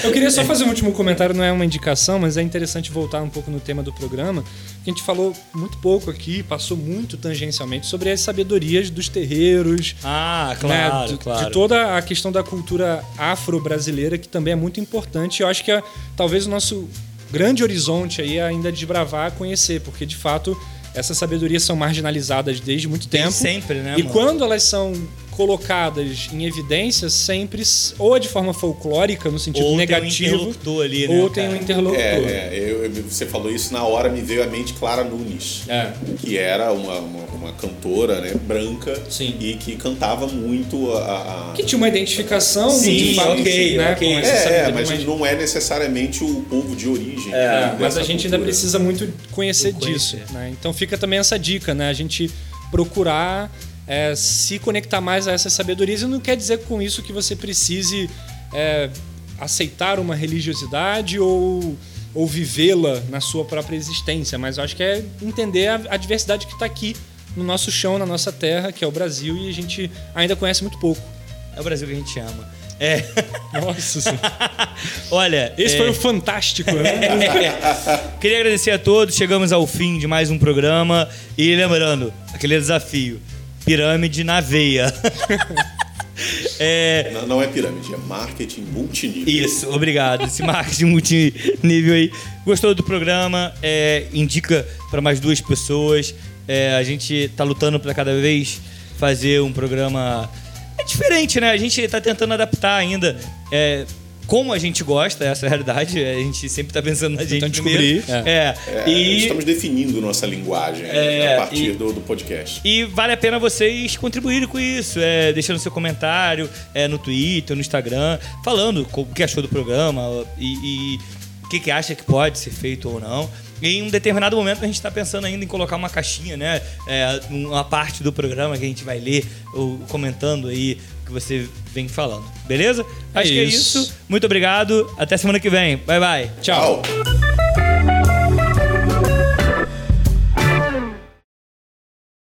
B: Eu queria só fazer um último comentário, não é uma indicação, mas é interessante voltar um pouco no tema do programa. Que a gente falou muito pouco aqui, passou muito tangencialmente sobre as sabedorias dos terreiros,
A: Ah,
B: né,
A: claro,
B: de,
A: claro.
B: de toda a questão da cultura afro-brasileira, que também é muito importante. Eu acho que é, talvez o nosso grande horizonte aí é ainda desbravar, conhecer, porque de fato essas sabedorias são marginalizadas desde muito
A: Desde
B: tempo.
A: sempre, né,
B: E
A: mano?
B: quando elas são colocadas em evidência, sempre ou de forma folclórica, no sentido
A: Ou tem um
B: negativo,
A: interlocutor ali, né,
B: ou tem um
A: cara?
B: interlocutor.
C: É, é eu- você falou isso na hora, me veio à mente Clara Nunes.
B: É.
C: Que era uma, uma, uma cantora né, branca
B: Sim.
C: e que cantava muito a. a-
B: Que tinha uma identificação
A: Sim,
B: de fato,
A: ok,
B: né,
A: ok.
B: com essa
C: É, é, mas
B: mas-
C: não é necessariamente o povo de origem.
B: É,
C: né,
B: mas a gente ainda
C: cultura.
B: precisa muito conhecer
A: Conhecer.
B: disso. né? Então fica também essa dica, né? A gente procurar é, se conectar mais a essas sabedorias. E não quer dizer com isso que você precise é, aceitar uma religiosidade ou, ou vivê-la na sua própria existência. Mas eu acho que é entender a, a diversidade que está aqui no nosso chão, na nossa terra, que é o Brasil, e a gente ainda conhece muito pouco.
A: É o Brasil que a gente ama. É.
B: Nossa Senhora.
A: Olha.
B: Esse
A: é,
B: foi o fantástico, né?
A: Queria agradecer a todos. Chegamos ao fim de mais um programa. E lembrando, aquele desafio: pirâmide na veia. é.
C: Não, não é pirâmide, é marketing multinível.
A: Isso, obrigado. Esse marketing multinível aí. Gostou do programa? É, indica para mais duas pessoas. É, a gente tá lutando para cada vez fazer um programa. É diferente, né? A gente tá tentando adaptar ainda. É, como a gente gosta, essa é a realidade. A gente sempre tá pensando na gente
B: Tentando
A: primeiro.
B: descobrir,
A: É.
C: É,
A: e,
C: Estamos definindo nossa linguagem
A: É,
C: a partir
A: e-
C: do, do podcast.
A: e vale a pena vocês contribuírem com isso, é, deixando seu comentário é, no Twitter, no Instagram, falando o que achou do programa e, e o que, que acha que pode ser feito ou não. E em um determinado momento a gente está pensando ainda em colocar uma caixinha, né? É, uma parte do programa que a gente vai ler, ou comentando aí que você vem falando. Beleza? Acho que é
B: isso.
A: isso. Muito obrigado. Até semana que vem. Bye, bye.
B: Tchau.
C: Tchau.